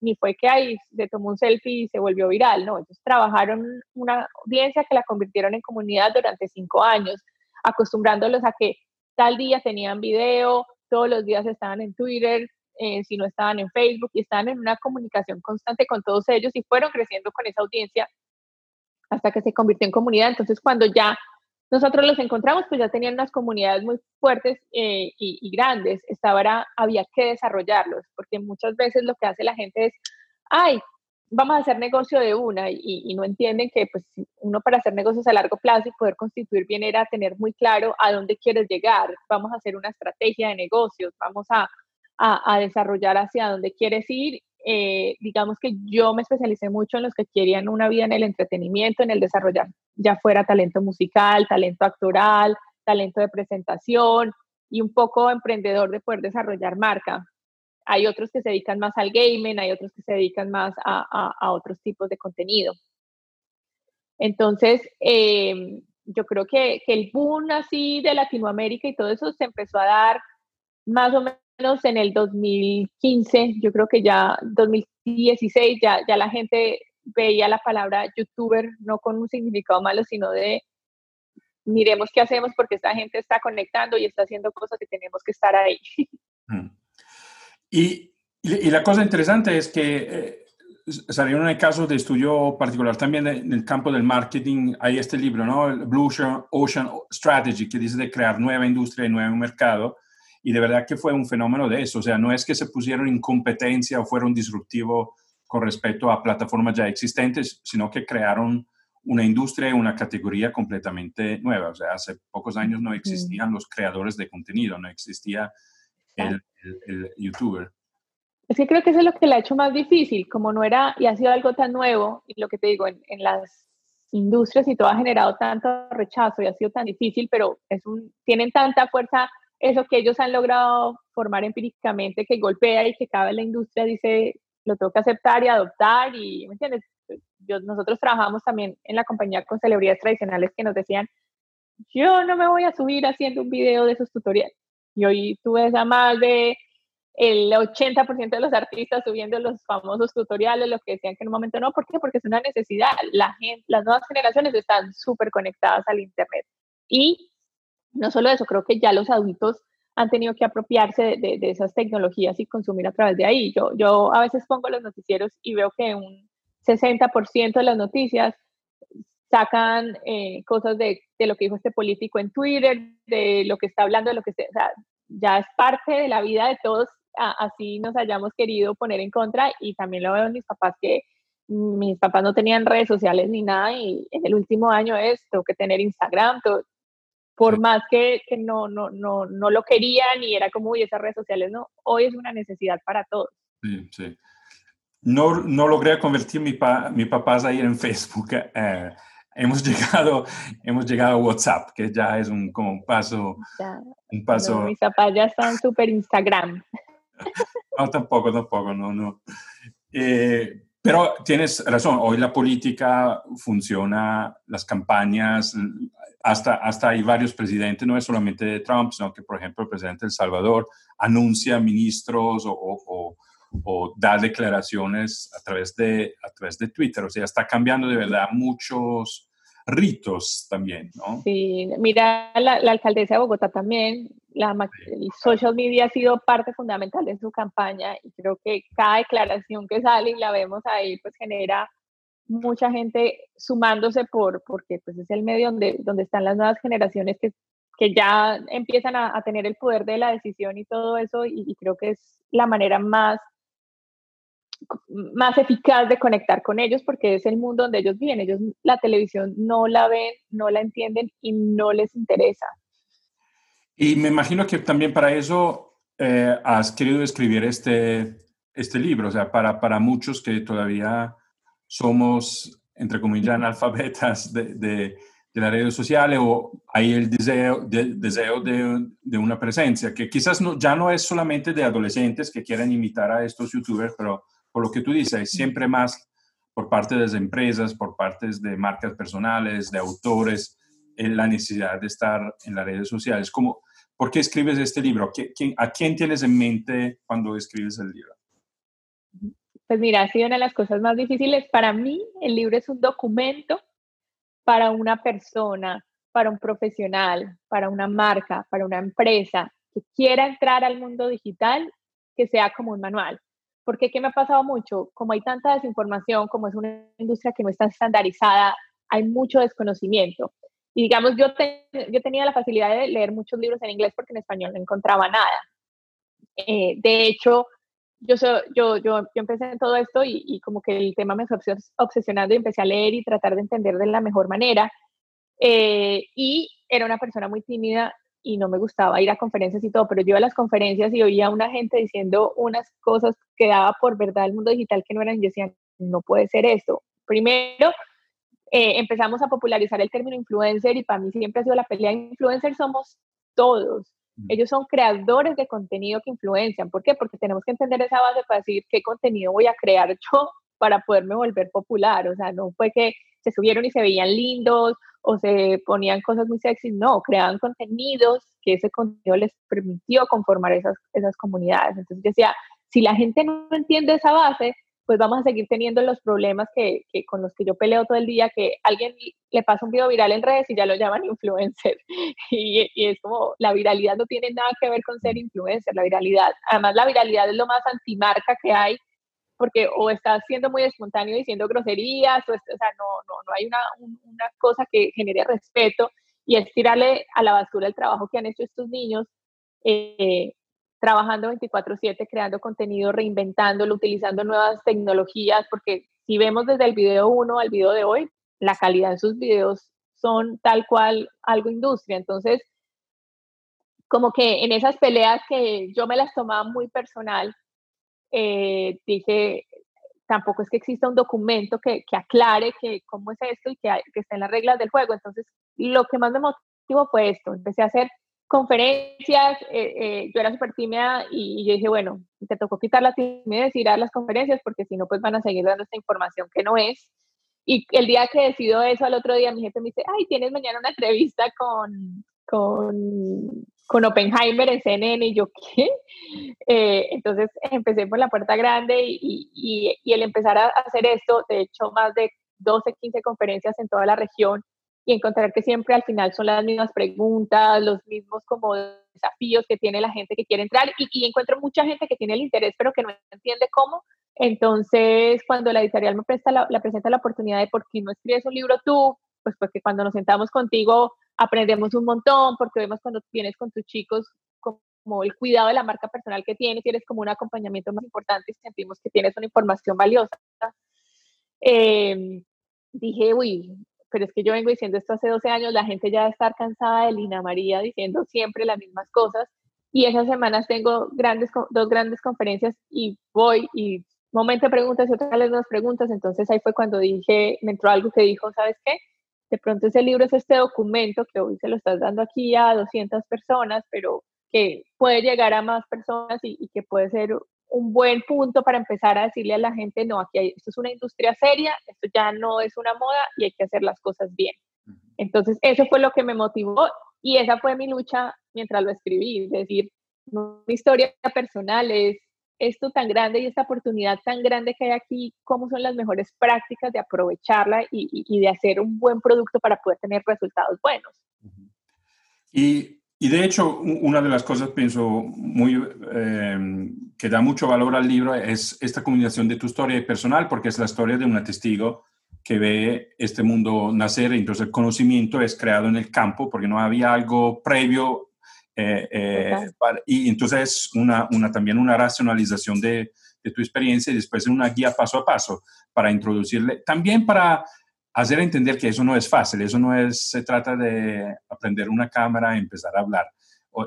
ni fue que ahí se tomó un selfie y se volvió viral, no, ellos trabajaron una audiencia que la convirtieron en comunidad durante cinco años, acostumbrándolos a que tal día tenían video, todos los días estaban en Twitter, eh, si no estaban en Facebook y estaban en una comunicación constante con todos ellos y fueron creciendo con esa audiencia hasta que se convirtió en comunidad. Entonces, cuando ya nosotros los encontramos, pues ya tenían unas comunidades muy fuertes eh, y, grandes. Estaba, había que desarrollarlos, porque muchas veces lo que hace la gente es, ay, vamos a hacer negocio de una y, no entienden que pues uno para hacer negocios a largo plazo y poder constituir bien era tener muy claro a dónde quieres llegar, vamos a hacer una estrategia de negocios, vamos a, a desarrollar hacia dónde quieres ir eh, digamos que yo me especialicé mucho en los que querían una vida en el entretenimiento, en el desarrollar, ya fuera talento musical, talento actoral, talento de presentación y un poco emprendedor de poder desarrollar marca. Hay otros que se dedican más al gaming, hay otros que se dedican más a, a, otros tipos de contenido. Entonces, eh, yo creo que, que el boom así de Latinoamérica y todo eso se empezó a dar más o menos en el 2015, yo creo que ya 2016, ya, ya la gente veía la palabra youtuber no con un significado malo, sino de miremos qué hacemos porque esta gente está conectando y está haciendo cosas que tenemos que estar ahí. Y, y, la cosa interesante es que eh, salieron el caso de estudio particular también en el campo del marketing. Hay este libro, ¿no? El Blue Ocean Strategy, que dice de crear nueva industria y nuevo mercado y de verdad que fue un fenómeno de eso. O sea, no es que se pusieron en competencia o fueron disruptivos con respecto a plataformas ya existentes, sino que crearon una industria y una categoría completamente nueva. O sea, hace pocos años no existían los creadores de contenido, no existía el, el, youtuber. Es que creo que eso es lo que le ha hecho más difícil, como no era y ha sido algo tan nuevo, y lo que te digo, en, en las industrias y todo ha generado tanto rechazo y ha sido tan difícil, pero es un, tienen tanta fuerza eso que ellos han logrado formar empíricamente, que golpea y que cada la industria dice, lo tengo que aceptar y adoptar, y, ¿me entiendes? nosotros trabajamos también en la compañía con celebridades tradicionales que nos decían, yo no me voy a subir haciendo un video de esos tutoriales. Y hoy tú ves a más de el 80% de los artistas subiendo los famosos tutoriales, lo que decían que en un momento no. ¿Por qué? Porque es una necesidad. La gente, las nuevas generaciones están súper conectadas al Internet. Y no solo eso, creo que ya los adultos han tenido que apropiarse de, esas tecnologías y consumir a través de ahí. Yo, yo a veces pongo los noticieros y veo que un 60% de las noticias sacan eh, cosas de, lo que dijo este político en Twitter, de lo que está hablando, de lo que o sea, ya es parte de la vida de todos, así nos hayamos querido poner en contra y también lo veo en mis papás que mis papás no tenían redes sociales ni nada y en el último año es, tengo que tener Instagram, por más que, que, no, no, no, no lo querían y era como, uy, esas redes sociales no, hoy es una necesidad para todos. Sí, sí. No, no logré convertir mi, pa, mi papás en Facebook. Eh, hemos, llegado, hemos llegado a WhatsApp, que ya es un, como un paso. un paso. mis papás ya están súper Instagram. no, tampoco, tampoco, no, no. Eh, pero tienes razón, hoy la política funciona, las campañas, hasta, hasta hay varios presidentes, no es solamente de Trump, sino que, por ejemplo, el presidente de El Salvador anuncia ministros o, o, o, da declaraciones a través, de, a través de Twitter. O sea, está cambiando de verdad muchos ritos también, ¿no? Sí, mira, la, alcaldesa de Bogotá también, la, el social media ha sido parte fundamental de su campaña y creo que cada declaración que sale y la vemos ahí, pues genera mucha gente sumándose por, porque pues es el medio donde, donde están las nuevas generaciones que, que ya empiezan a, tener el poder de la decisión y todo eso, y, creo que es la manera más, más eficaz de conectar con ellos porque es el mundo donde ellos viven. Ellos la televisión no la ven, no la entienden y no les interesa. Y me imagino que también para eso eh, has querido escribir este, este libro, o sea, para, para muchos que todavía somos, entre comillas, analfabetas de, de, las redes sociales o hay el deseo, de, deseo de, una presencia, que quizás no, ya no es solamente de adolescentes que quieren imitar a estos youtubers, pero por lo que tú dices, siempre más por parte de las empresas, por partes de marcas personales, de autores, en la necesidad de estar en las redes sociales. Como, ¿Por qué escribes este libro? ¿A quién tienes en mente cuando escribes el libro? Pues mira, ha sido una de las cosas más difíciles. Para mí, el libro es un documento para una persona, para un profesional, para una marca, para una empresa que quiera entrar al mundo digital, que sea como un manual. Porque ¿qué me ha pasado mucho? Como hay tanta desinformación, como es una industria que no está estandarizada, hay mucho desconocimiento. Y digamos, yo, yo tenía la facilidad de leer muchos libros en inglés porque en español no encontraba nada. Eh, de hecho, yo, yo, yo, yo, empecé en todo esto y, y, como que el tema me fue obsesionando y empecé a leer y tratar de entender de la mejor manera. Eh, y era una persona muy tímida y no me gustaba ir a conferencias y todo, pero yo iba a las conferencias y oía a una gente diciendo unas cosas que daba por verdad el mundo digital que no eran, y yo decía, no puede ser esto. Primero, eh, empezamos a popularizar el término influencer y para mí siempre ha sido la pelea. Influencer somos todos. Ellos son creadores de contenido que influencian. ¿Por qué? Porque tenemos que entender esa base para decir qué contenido voy a crear yo para poderme volver popular. O sea, no fue que se subieron y se veían lindos o se ponían cosas muy sexy, no, creaban contenidos que ese contenido les permitió conformar esas, esas comunidades. Entonces yo decía, si la gente no entiende esa base, pues vamos a seguir teniendo los problemas que, que, con los que yo peleo todo el día, que alguien le pasa un video viral en redes y ya lo llaman influencer. Y, y, es como, la viralidad no tiene nada que ver con ser influencer, la viralidad. Además, la viralidad es lo más antimarca que hay porque o estás siendo muy espontáneo diciendo groserías, o, o sea, no, no, no hay una, una cosa que genere respeto y es tirarle a la basura el trabajo que han hecho estos niños, eh, trabajando 24/7, creando contenido, reinventándolo, utilizando nuevas tecnologías, porque si vemos desde el video 1 al video de hoy, la calidad de sus videos son tal cual algo industria. Entonces, como que en esas peleas que yo me las tomaba muy personal, eh, dije, tampoco es que exista un documento que, aclare que cómo es esto y que, que esté en las reglas del juego. Entonces, lo que más me motivó fue esto. Empecé a hacer conferencias, eh, eh, yo era súper tímida y, yo dije, bueno, te tocó quitar la timidez y ir a las conferencias porque si no, pues van a seguir dando esta información que no es. Y el día que decido eso, al otro día mi jefe me dice, ay, tienes mañana una entrevista con, con con Oppenheimer en CNN y yo, ¿qué? Eh, entonces empecé por la puerta grande y, y, y, el empezar a hacer esto, de hecho más de 12, 15 conferencias en toda la región y encontrar que siempre al final son las mismas preguntas, los mismos como desafíos que tiene la gente que quiere entrar y, y encuentro mucha gente que tiene el interés pero que no entiende cómo. Entonces, cuando la editorial me presta la, presenta la oportunidad de por qué no escribes un libro tú, pues porque cuando nos sentamos contigo aprendemos un montón porque vemos cuando vienes con tus chicos como el cuidado de la marca personal que tienes y eres como un acompañamiento más importante y sentimos que tienes una información valiosa. Em, dije, uy, pero es que yo vengo diciendo esto hace 12 años, la gente ya está cansada de Lina María diciendo siempre las mismas cosas y esas semanas tengo grandes, dos grandes conferencias y voy y momento de preguntas y otra vez dos preguntas, entonces ahí fue cuando dije, me entró algo que dijo, ¿sabes qué? De pronto ese libro es este documento que hoy se lo estás dando aquí a 200 personas, pero que puede llegar a más personas y, que puede ser un buen punto para empezar a decirle a la gente, no, aquí hay, esto es una industria seria, esto ya no es una moda y hay que hacer las cosas bien. Entonces, eso fue lo que me motivó y esa fue mi lucha mientras lo escribí, es decir, una historia personal, es esto tan grande y esta oportunidad tan grande que hay aquí, cómo son las mejores prácticas de aprovecharla y, de hacer un buen producto para poder tener resultados buenos. Y, de hecho, una de las cosas, pienso, muy, em, que da mucho valor al libro es esta combinación de tu historia personal, porque es la historia de un testigo que ve este mundo nacer, entonces el conocimiento es creado en el campo, porque no había algo previo eh, eh, y entonces una, una, también una racionalización de, de, tu experiencia y después una guía paso a paso para introducirle, también para hacer entender que eso no es fácil, eso no es, se trata de aprender una cámara, empezar a hablar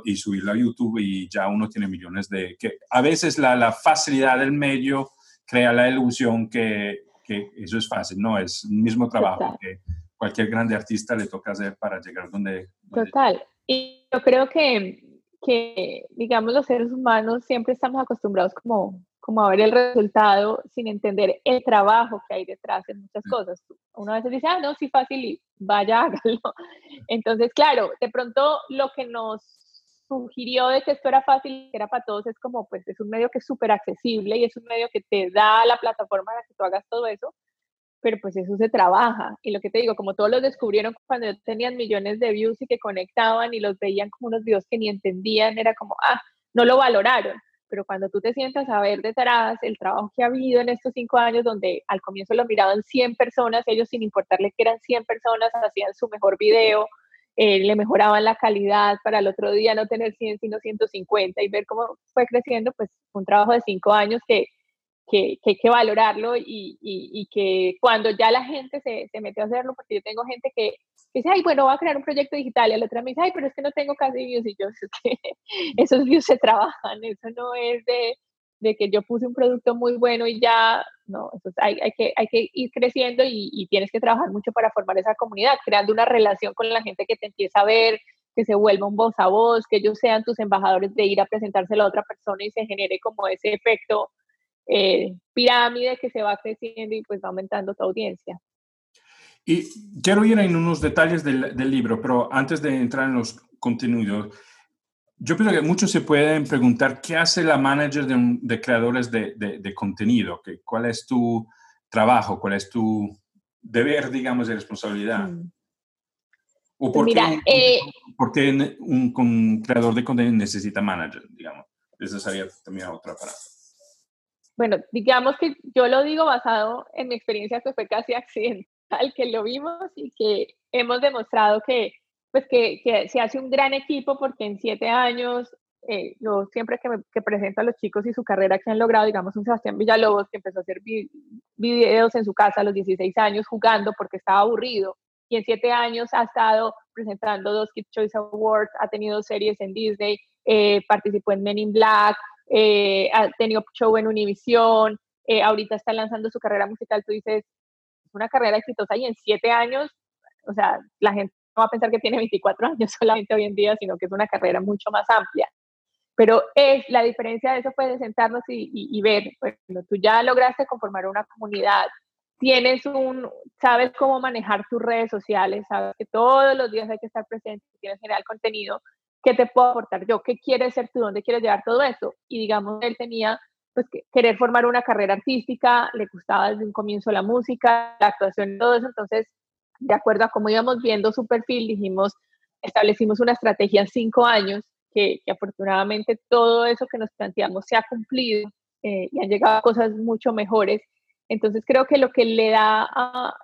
y subirlo a YouTube y ya uno tiene millones de, que a veces la, la facilidad del medio crea la ilusión que, que eso es fácil, no, es el mismo trabajo que cualquier grande artista le toca hacer para llegar donde... Total. Y yo creo que, que, digamos, los seres humanos siempre estamos acostumbrados como, como a ver el resultado sin entender el trabajo que hay detrás en muchas cosas. Uno a veces dice, ah, no, sí, fácil y vaya, hágalo. Entonces, claro, de pronto lo que nos sugirió de que esto era fácil, que era para todos, es como, pues es un medio que es súper accesible y es un medio que te da la plataforma para que tú hagas todo eso, pero pues eso se trabaja. Y lo que te digo, como todos los descubrieron cuando tenían millones de views y que conectaban y los veían como unos videos que ni entendían, era como, ah, no lo valoraron. Pero cuando tú te sientas a ver detrás el trabajo que ha habido en estos cinco años, donde al comienzo lo miraban 100 personas, ellos sin importarle que eran 100 personas, hacían su mejor video, eh, le mejoraban la calidad para el otro día no tener 100 sino 150 y ver cómo fue creciendo, pues un trabajo de cinco años que, que, que hay que valorarlo y, y, que cuando ya la gente se, se mete a hacerlo, porque yo tengo gente que, dice, ay, bueno, voy a crear un proyecto digital y la otra me dice, ay, pero es que no tengo casi views y yo, es que esos views se trabajan, eso no es de, de que yo puse un producto muy bueno y ya, no, eso hay, hay, que, hay que ir creciendo y, tienes que trabajar mucho para formar esa comunidad, creando una relación con la gente que te empieza a ver, que se vuelva un voz a voz, que ellos sean tus embajadores de ir a presentárselo a otra persona y se genere como ese efecto eh, pirámide que se va creciendo y pues va aumentando tu audiencia. Y quiero ir en unos detalles del, del libro, pero antes de entrar en los contenidos, yo pienso que muchos se pueden preguntar qué hace la manager de, creadores de, de, contenido, ¿Qué, cuál es tu trabajo, cuál es tu deber, digamos, de responsabilidad. Mm. ¿O por, qué, eh, por qué un, creador de contenido necesita manager, digamos? Esa sería también otra parada. Bueno, digamos que yo lo digo basado en mi experiencia que fue casi accidental, que lo vimos y que hemos demostrado que pues que, se hace un gran equipo porque en siete años, eh, yo siempre que, me, presento a los chicos y su carrera que han logrado, digamos, un Sebastián Villalobos que empezó a hacer videos en su casa a los 16 años jugando porque estaba aburrido y en siete años ha estado presentando dos Kids Choice Awards, ha tenido series en Disney, eh, participó en Men in Black, eh, ha tenido show en Univision, ahorita está lanzando su carrera musical, tú dices, es una carrera exitosa y en siete años, o sea, la gente no va a pensar que tiene 24 años solamente hoy en día, sino que es una carrera mucho más amplia. Pero es, la diferencia de eso fue de sentarnos y, ver, bueno, tú ya lograste conformar una comunidad, tienes un, sabes cómo manejar tus redes sociales, sabes que todos los días hay que estar presente, tienes generar contenido, ¿qué te puedo aportar yo? ¿Qué quieres ser tú? ¿Dónde quieres llevar todo esto? Y digamos, él tenía pues querer formar una carrera artística, le gustaba desde un comienzo la música, la actuación todo eso, entonces de acuerdo a cómo íbamos viendo su perfil, dijimos, establecimos una estrategia en cinco años, que, afortunadamente todo eso que nos planteamos se ha cumplido eh, y han llegado cosas mucho mejores. Entonces creo que lo que le da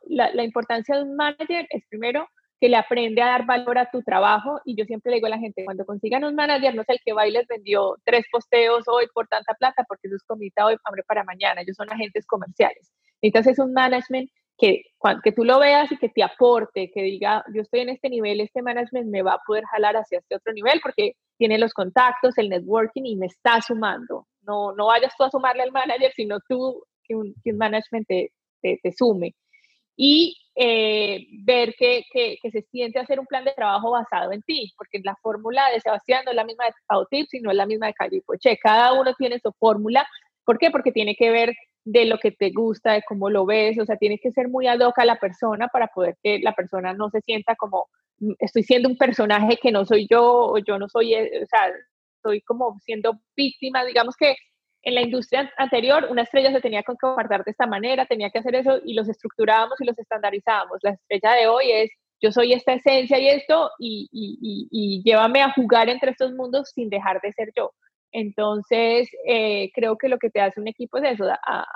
la, importancia de un manager es primero que le aprende a dar valor a tu trabajo y yo siempre le digo a la gente, cuando consigan un manager, no es el que va y les vendió tres posteos hoy por tanta plata, porque eso es hoy, hambre para mañana, ellos son agentes comerciales. Entonces es un management que, que tú lo veas y que te aporte, que diga, yo estoy en este nivel, este management me va a poder jalar hacia este otro nivel porque tiene los contactos, el networking y me está sumando. No, no vayas tú a sumarle al manager, sino tú que un, que un management te, te, sume. Y eh, ver que, que, que, se siente hacer un plan de trabajo basado en ti, porque la fórmula de Sebastián no es la misma de Pautip, sino es la misma de Calipoche. Cada uno tiene su fórmula. ¿Por qué? Porque tiene que ver de lo que te gusta, de cómo lo ves, o sea, tiene que ser muy ad hoc a la persona para poder que la persona no se sienta como, mm, estoy siendo un personaje que no soy yo, o yo no soy, eh, o sea, estoy como siendo víctima, digamos que en la industria anterior una estrella se tenía que comportar de esta manera, tenía que hacer eso y los estructurábamos y los estandarizamos. La estrella de hoy es, yo soy esta esencia y esto, y llévame a jugar entre estos mundos sin dejar de ser yo. Entonces, eh, creo que lo que te hace un equipo es eso,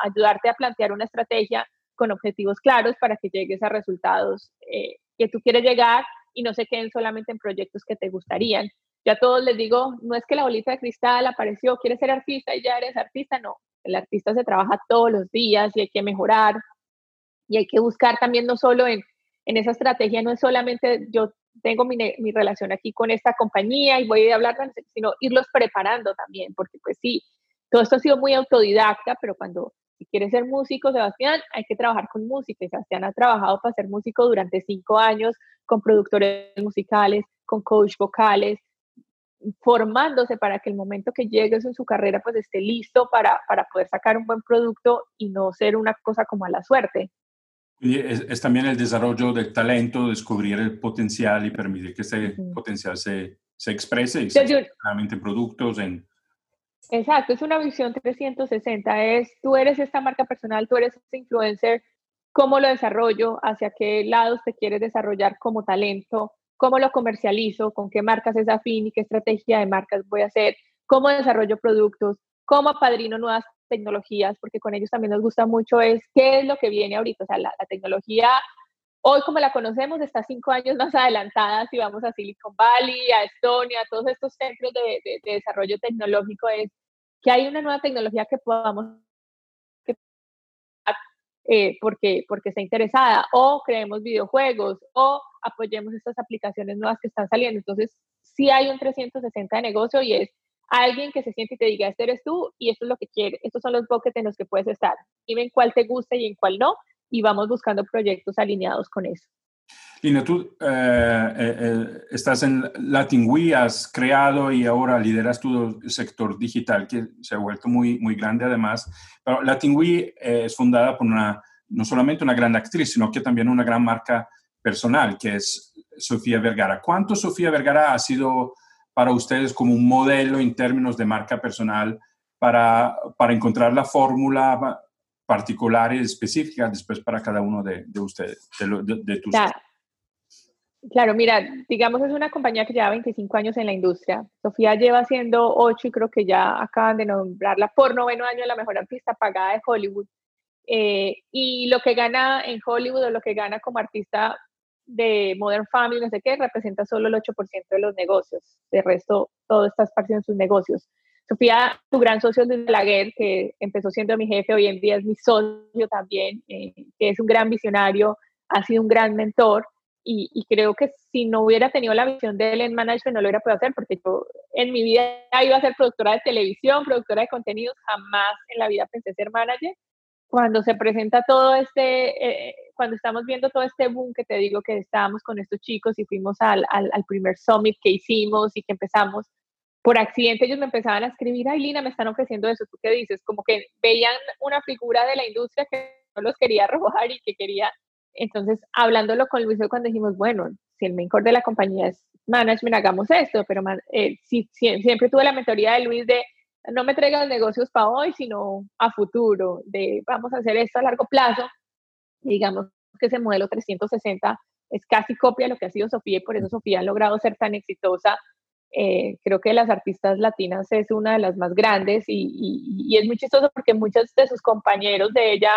ayudarte a plantear una estrategia con objetivos claros para que llegues a resultados eh, que tú quieres llegar y no se queden solamente en proyectos que te gustarían. Ya a todos les digo, no es que la bolita de cristal apareció, quieres ser artista y ya eres artista, no. El artista se trabaja todos los días y hay que mejorar y hay que buscar también no solo en, en esa estrategia, no es solamente yo tengo mi, mi, relación aquí con esta compañía y voy a hablar, sino irlos preparando también, porque pues sí, todo esto ha sido muy autodidacta, pero cuando Si quieres ser músico, Sebastián, hay que trabajar con música. Sebastián ha trabajado para ser músico durante cinco años con productores musicales, con coach vocales, formándose para que el momento que llegues en su carrera pues esté listo para, para poder sacar un buen producto y no ser una cosa como a la suerte. Y es, también el desarrollo del talento, descubrir el potencial y permitir que ese potencial se, se, exprese y se en productos, en... Exacto, es una visión 360, es tú eres esta marca personal, tú eres este influencer, cómo lo desarrollo, hacia qué lados te quieres desarrollar como talento, cómo lo comercializo, con qué marcas es afín y qué estrategia de marcas voy a hacer, cómo desarrollo productos, cómo apadrino nuevas tecnologías, porque con ellos también nos gusta mucho es qué es lo que viene ahorita. O sea, la, tecnología hoy como la conocemos está cinco años más adelantada si vamos a Silicon Valley, a Estonia, a todos estos centros de, desarrollo tecnológico, es que hay una nueva tecnología que podamos eh, porque, porque está interesada, o creemos videojuegos, o apoyemos estas aplicaciones nuevas que están saliendo. Entonces, sí hay un 360 de negocio y es alguien que se siente y te diga, este eres tú y esto es lo que quieres, estos son los buckets en los que puedes estar. Dime en cuál te gusta y en cuál no, y vamos buscando proyectos alineados con eso. Lina, tú eh, eh, eh, estás en Latin has creado y ahora lideras tu sector digital, que se ha vuelto muy, muy grande además. Pero Latin es fundada por una, no solamente una gran actriz, sino que también una gran marca personal, que es Sofía Vergara. ¿Cuánto Sofía Vergara ha sido para ustedes como un modelo en términos de marca personal para, para encontrar la fórmula particular y específica después para cada uno de, ustedes, de, tus... Claro. mira, digamos es una compañía que lleva 25 años en la industria. Sofía lleva haciendo 8 y creo que ya acaban de nombrarla por noveno año la mejor artista pagada de Hollywood. Eh, y lo que gana en Hollywood o lo que gana como artista de Modern Family, no sé qué, representa solo el 8% de los negocios. De resto, todo está esparcido en sus negocios. Sofía, su gran socio Luis Balaguer, que empezó siendo mi jefe, hoy en día es mi socio también, eh, que es un gran visionario, ha sido un gran mentor y, y, creo que si no hubiera tenido la visión de él en management no lo hubiera podido hacer porque yo en mi vida iba a ser productora de televisión, productora de contenidos, jamás en la vida pensé ser manager. Cuando se presenta todo este, eh, cuando estamos viendo todo este boom que te digo que estábamos con estos chicos y fuimos al, al, primer summit que hicimos y que empezamos, por accidente ellos me empezaban a escribir, ay Lina, me están ofreciendo eso, ¿tú qué dices? Como que veían una figura de la industria que no los quería arrojar y que quería, entonces hablándolo con Luis cuando dijimos, bueno, si el main core de la compañía es management, hagamos esto, pero eh, si, siempre tuve la mentoría de Luis de no me traigan negocios para hoy, sino a futuro, de vamos a hacer esto a largo plazo. digamos que ese modelo 360 es casi copia de lo que ha sido Sofía y por eso Sofía ha logrado ser tan exitosa. Eh, creo que las artistas latinas es una de las más grandes y, es muy chistoso porque muchos de sus compañeros de ella,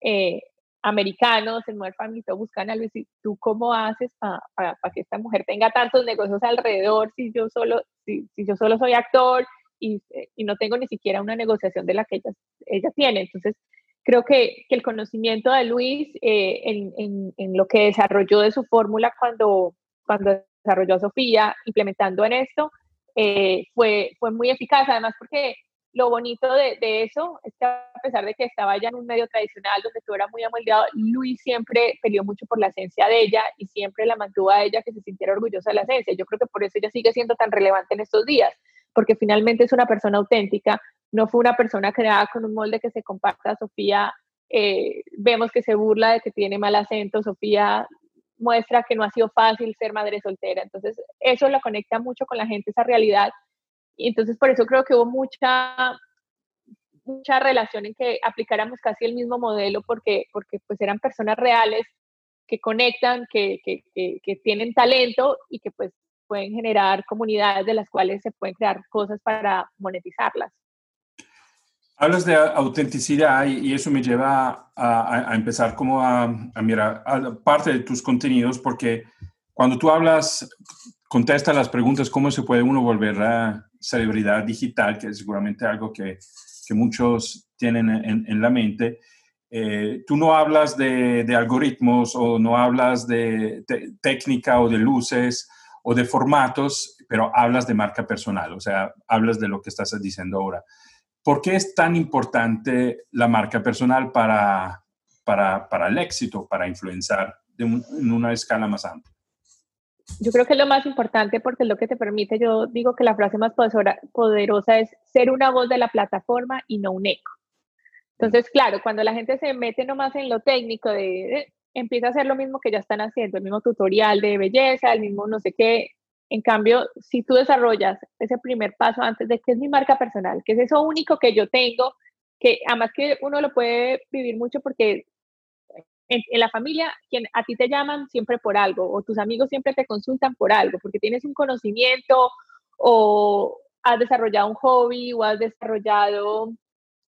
eh, americanos en Modern Family, buscan a Luis, ¿tú cómo haces para que esta mujer tenga tantos negocios alrededor si yo solo, si, si yo solo soy actor y, y, no tengo ni siquiera una negociación de la que ella, ella tiene. Entonces, creo que, que el conocimiento de Luis eh, en, en, en, lo que desarrolló de su fórmula cuando, cuando desarrolló a Sofía, implementando en esto, eh, fue, fue muy eficaz, además porque lo bonito de, eso es que a pesar de que estaba ya en un medio tradicional donde todo era muy amoldeado, Luis siempre peleó mucho por la esencia de ella y siempre la mantuvo a ella que se sintiera orgullosa de la esencia. Yo creo que por eso ella sigue siendo tan relevante en estos días porque finalmente es una persona auténtica, no fue una persona creada con un molde que se comparta. Sofía, eh, vemos que se burla de que tiene mal acento, Sofía muestra que no ha sido fácil ser madre soltera, entonces eso lo conecta mucho con la gente, esa realidad, y entonces por eso creo que hubo mucha mucha relación en que aplicáramos casi el mismo modelo porque, porque pues eran personas reales que conectan, que, que, que tienen talento y que pues pueden generar comunidades de las cuales se pueden crear cosas para monetizarlas. Hablas de autenticidad y, eso me lleva a, empezar como a, mirar parte de tus contenidos porque cuando tú hablas, contestas las preguntas cómo se puede uno volver a celebridad digital, que es seguramente algo que, que muchos tienen en, la mente, eh, tú no hablas de, de, algoritmos o no hablas de técnica o de luces, o de formatos, pero hablas de marca personal, o sea, hablas de lo que estás diciendo ahora. ¿Por qué es tan importante la marca personal para, para, para el éxito, para influenciar en una escala más amplia? Yo creo que es lo más importante porque es lo que te permite, yo digo que la frase más poderosa es ser una voz de la plataforma y no un eco. Entonces, claro, cuando la gente se mete nomás en lo técnico, de, empieza a hacer lo mismo que ya están haciendo, el mismo tutorial de belleza, el mismo no sé qué. En cambio, si tú desarrollas ese primer paso antes de que es mi marca personal, que es eso único que yo tengo, que además que uno lo puede vivir mucho porque en, la familia, quien a ti te llaman siempre por algo, o tus amigos siempre te consultan por algo, porque tienes un conocimiento o has desarrollado un hobby o has desarrollado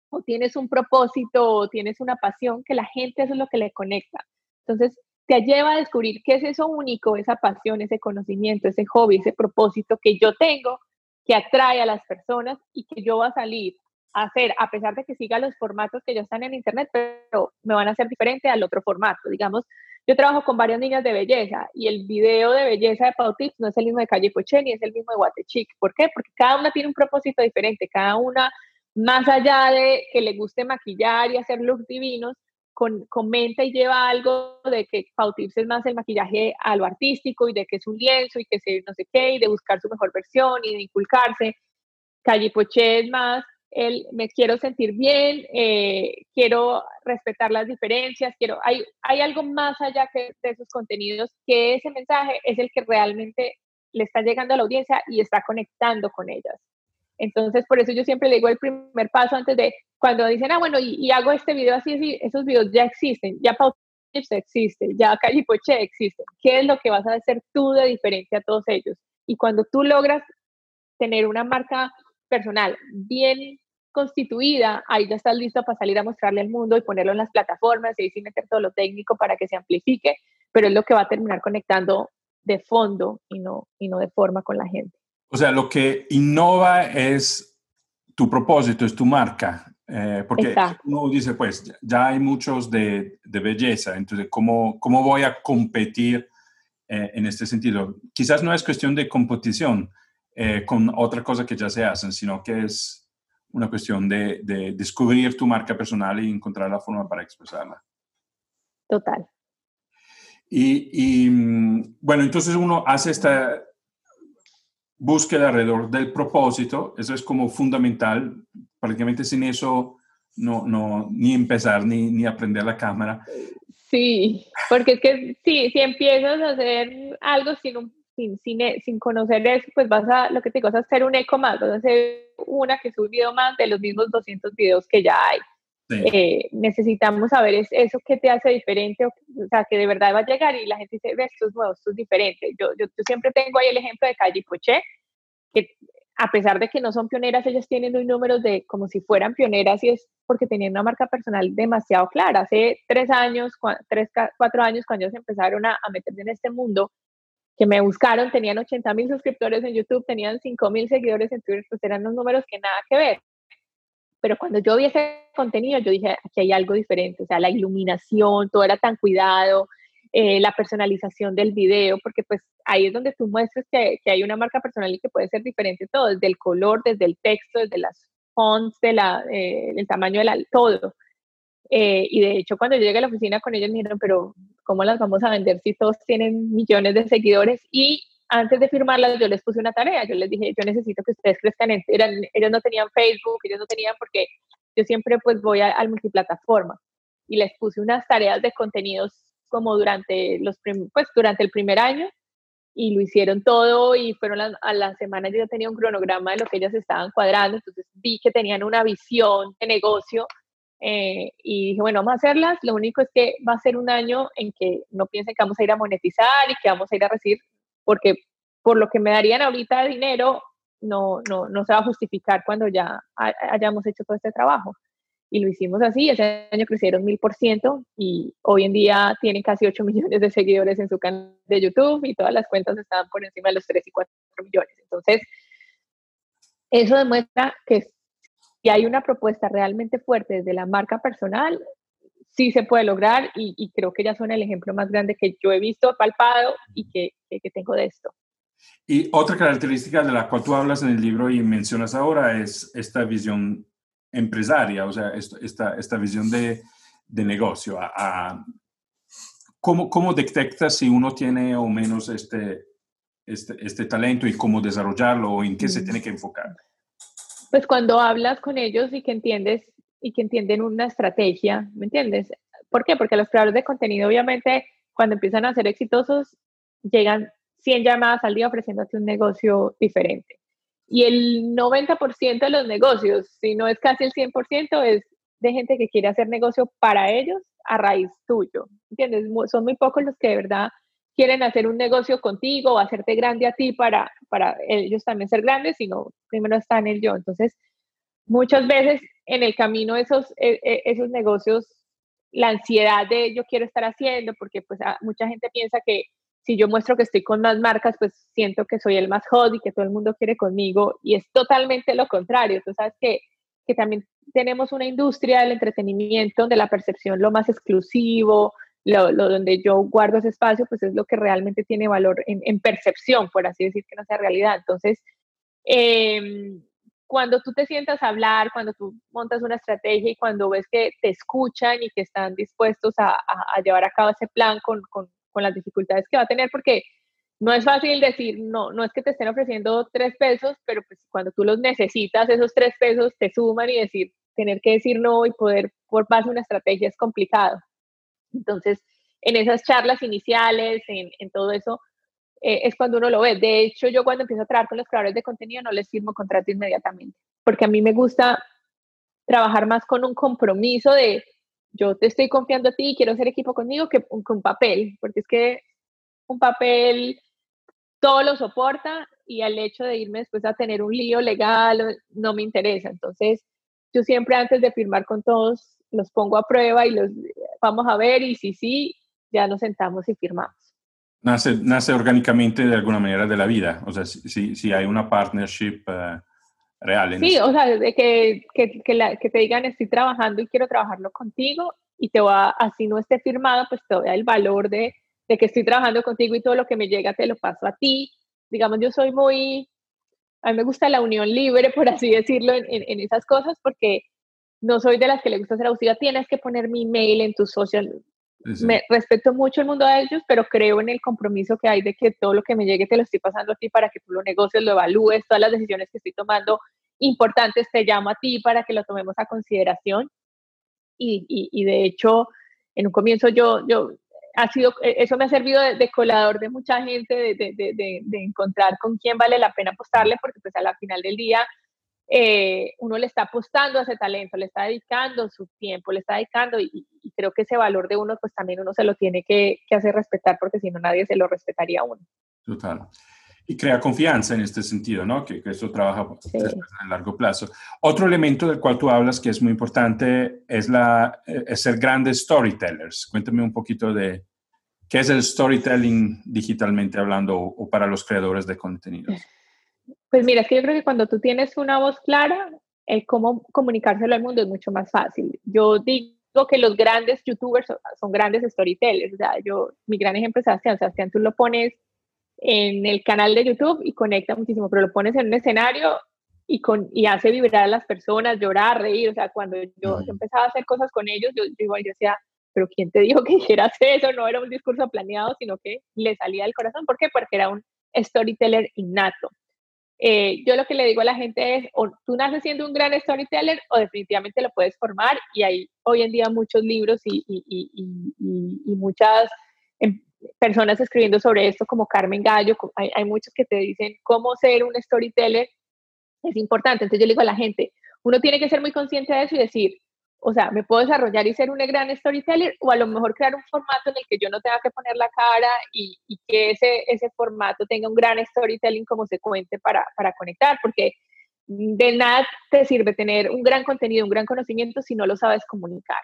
o tienes un propósito o tienes una pasión que la gente es lo que le conecta. Entonces, te lleva a descubrir qué es eso único, esa pasión, ese conocimiento, ese hobby, ese propósito que yo tengo, que atrae a las personas y que yo voy a salir hacer, a pesar de que siga los formatos que ya están en Internet, pero me van a hacer diferente al otro formato. Digamos, yo trabajo con varias niñas de belleza y el video de belleza de Pau Tips no es el mismo de Calle Poché ni es el mismo de Guatechic. ¿Por qué? Porque cada una tiene un propósito diferente, cada una, más allá de que le guste maquillar y hacer looks divinos, con, comenta y lleva algo de que Pau Tips es más el maquillaje a lo artístico y de que es un lienzo y que se no sé qué y de buscar su mejor versión y de inculcarse. Calle Poché es más el me quiero sentir bien, eh, quiero respetar las diferencias, quiero, hay, hay algo más allá que de esos contenidos, que ese mensaje es el que realmente le está llegando a la audiencia y está conectando con ellas. Entonces, por eso yo siempre le digo el primer paso antes de, cuando dicen, ah, bueno, y, hago este video así, así, esos videos ya existen, ya Pau existe, ya Calipoche existe. ¿Qué es lo que vas a hacer tú de diferente a todos ellos? Y cuando tú logras tener una marca personal bien constituida, ahí ya estás listo para salir a mostrarle al mundo y ponerlo en las plataformas y ahí sí meter todo lo técnico para que se amplifique, pero es lo que va a terminar conectando de fondo y no, y no de forma con la gente. O sea, lo que innova es tu propósito, es tu marca. Eh, porque uno dice, pues, ya hay muchos de, de belleza, entonces, ¿cómo, ¿cómo voy a competir eh, en este sentido? Quizás no es cuestión de competición, eh, con otra cosa que ya se hacen, sino que es una cuestión de, descubrir tu marca personal y encontrar la forma para expresarla. Total. Y, mm, bueno, entonces uno hace esta búsqueda alrededor del propósito, eso es como fundamental, prácticamente sin eso no, no ni empezar ni, ni aprender la cámara. Sí, porque es que sí, si empiezas a hacer algo sin un sin, sin, conocer eso, pues vas a, lo que te digo, vas a hacer un eco más, vas a hacer una que es un video más de los mismos 200 videos que ya hay. Eh, necesitamos saber es, eso que te hace diferente, o, sea, que de verdad va a llegar y la gente dice, ve, esto es nuevo, esto es diferente. Yo, yo, siempre tengo ahí el ejemplo de Calle Poché, que a pesar de que no son pioneras, ellas tienen un números de como si fueran pioneras y es porque tenían una marca personal demasiado clara. Hace tres años, tres, cuatro años, cuando ellos empezaron a, a meterse en este mundo, que me buscaron, tenían 80 mil suscriptores en YouTube, tenían 5 mil seguidores en Twitter, pues eran unos números que nada que ver. Pero cuando yo vi ese contenido, yo dije, aquí hay algo diferente, o sea, la iluminación, todo era tan cuidado, eh, la personalización del video, porque pues ahí es donde tú muestras que, que, hay una marca personal y que puede ser diferente todo, desde el color, desde el texto, desde las fonts, de la, eh, el tamaño de la, todo. Eh, y de hecho, cuando yo llegué a la oficina con ellos, me dijeron, pero ¿cómo las vamos a vender si todos tienen millones de seguidores? Y antes de firmarlas, yo les puse una tarea. Yo les dije, yo necesito que ustedes crezcan. En, eran, ellos no tenían Facebook, ellos no tenían porque yo siempre pues voy al multiplataforma. Y les puse unas tareas de contenidos como durante, los pues, durante el primer año y lo hicieron todo y fueron a la semana yo tenía un cronograma de lo que ellas estaban cuadrando, entonces vi que tenían una visión de negocio eh, y dije, bueno, vamos a hacerlas. Lo único es que va a ser un año en que no piensen que vamos a ir a monetizar y que vamos a ir a recibir, porque por lo que me darían ahorita de dinero, no, no, no se va a justificar cuando ya hayamos hecho todo este trabajo. Y lo hicimos así, ese año crecieron mil por ciento y hoy en día tienen casi 8 millones de seguidores en su canal de YouTube y todas las cuentas están por encima de los 3 y 4 millones. Entonces, eso demuestra que si hay una propuesta realmente fuerte desde la marca personal, sí se puede lograr y, creo que ya son el ejemplo más grande que yo he visto, palpado y que, que, tengo de esto. Y otra característica de la cual tú hablas en el libro y mencionas ahora es esta visión empresaria, o sea, esta, esta visión de, de negocio. A, ¿cómo, ¿Cómo detectas si uno tiene o menos este, este, este talento y cómo desarrollarlo o en qué se tiene que enfocar? Pues cuando hablas con ellos y que entiendes y que entienden una estrategia, ¿me entiendes? ¿Por qué? Porque los creadores de contenido, obviamente, cuando empiezan a ser exitosos, llegan 100 llamadas al día ofreciéndote un negocio diferente. Y el 90% de los negocios, si no es casi el 100%, es de gente que quiere hacer negocio para ellos a raíz tuyo. ¿Entiendes? Son muy pocos los que de verdad quieren hacer un negocio contigo o hacerte grande a ti para, para ellos también ser grandes, sino primero está en el yo. Entonces, muchas veces en el camino esos, e, e, esos negocios, la ansiedad de yo quiero estar haciendo, porque pues mucha gente piensa que si yo muestro que estoy con más marcas, pues siento que soy el más hot y que todo el mundo quiere conmigo, y es totalmente lo contrario. Tú sabes que, que también tenemos una industria del entretenimiento donde la percepción lo más exclusivo, lo, donde yo guardo ese espacio, pues es lo que realmente tiene valor en, percepción, por así decir, que no sea realidad. Entonces, em, cuando tú te sientas a hablar, cuando tú montas una estrategia y cuando ves que te escuchan y que están dispuestos a, llevar a cabo ese plan con, con, con, las dificultades que va a tener, porque no es fácil decir, no, no es que te estén ofreciendo tres pesos, pero pues cuando tú los necesitas, esos tres pesos te suman y decir, tener que decir no y poder por base una estrategia es complicado. Entonces, en esas charlas iniciales, en, en todo eso, eh, es cuando uno lo ve. De hecho, yo cuando empiezo a trabajar con los creadores de contenido no les firmo contrato inmediatamente, porque a mí me gusta trabajar más con un compromiso de yo te estoy confiando a ti y quiero ser equipo conmigo que con papel, porque es que un papel todo lo soporta y al hecho de irme después a tener un lío legal no me interesa. Entonces, yo siempre antes de firmar con todos los pongo a prueba y los vamos a ver y si sí, ya nos sentamos y firmamos. Nace, nace orgánicamente de alguna manera de la vida, o sea, si, si hay una partnership uh, real. sí, o sea, de que, que, que, la, que, te digan estoy trabajando y quiero trabajarlo contigo y te va, así no esté firmado, pues te da el valor de, de que estoy trabajando contigo y todo lo que me llega te lo paso a ti. Digamos, yo soy muy, a mí me gusta la unión libre, por así decirlo, en, en, esas cosas, porque no soy de las que le gusta ser abusiva. Tienes que poner mi mail en tu social. Me, respeto mucho el mundo de ellos, pero creo en el compromiso que hay de que todo lo que me llegue te lo estoy pasando a ti para que tú lo negocies, lo evalúes, todas las decisiones que estoy tomando importantes te llamo a ti para que lo tomemos a consideración. Y, y, y de hecho, en un comienzo yo, yo ha sido, e, eso me ha servido de, colador de mucha gente, de, de, de, encontrar con quién vale la pena apostarle, porque pues a la final del día eh, uno le está apostando a ese talento, le está dedicando su tiempo, le está dedicando y, creo que ese valor de uno pues también uno se lo tiene que, que hacer respetar porque si no nadie se lo respetaría a uno. Total. Y crea confianza en este sentido, ¿no? Que, que eso trabaja a largo plazo. Otro elemento del cual tú hablas que es muy importante es, la, eh, es ser grandes storytellers. Cuéntame un poquito de, ¿Qué es el storytelling digitalmente hablando o, para los creadores de contenidos? Pues mira, es que yo creo que cuando tú tienes una voz clara, el cómo comunicárselo al mundo es mucho más fácil. Yo digo que los grandes youtubers son, grandes storytellers. O sea, yo, mi gran ejemplo es Sebastián. Sebastián, tú lo pones en el canal de YouTube y conecta muchísimo, pero lo pones en un escenario y, con, y hace vibrar a las personas, llorar, reír. O sea, cuando yo, empezaba a hacer cosas con ellos, yo, yo, yo decía, pero ¿quién te dijo que dijeras eso? No era un discurso planeado, sino que le salía del corazón. ¿Por qué? Porque era un storyteller innato. Eh, yo lo que le digo a la gente es, o tú naces siendo un gran storyteller o definitivamente lo puedes formar y hay hoy en día muchos libros y, y, muchas em, personas escribiendo sobre esto como Carmen Gallo, hay, hay, muchos que te dicen cómo ser un storyteller es importante. Entonces yo le digo a la gente, uno tiene que ser muy consciente de eso y decir, o sea, me puedo desarrollar y ser un gran storyteller o a lo mejor crear un formato en el que yo no tenga que poner la cara y, que ese, ese formato tenga un gran storytelling como se cuente para, para conectar, porque de nada te sirve tener un gran contenido, un gran conocimiento si no lo sabes comunicar.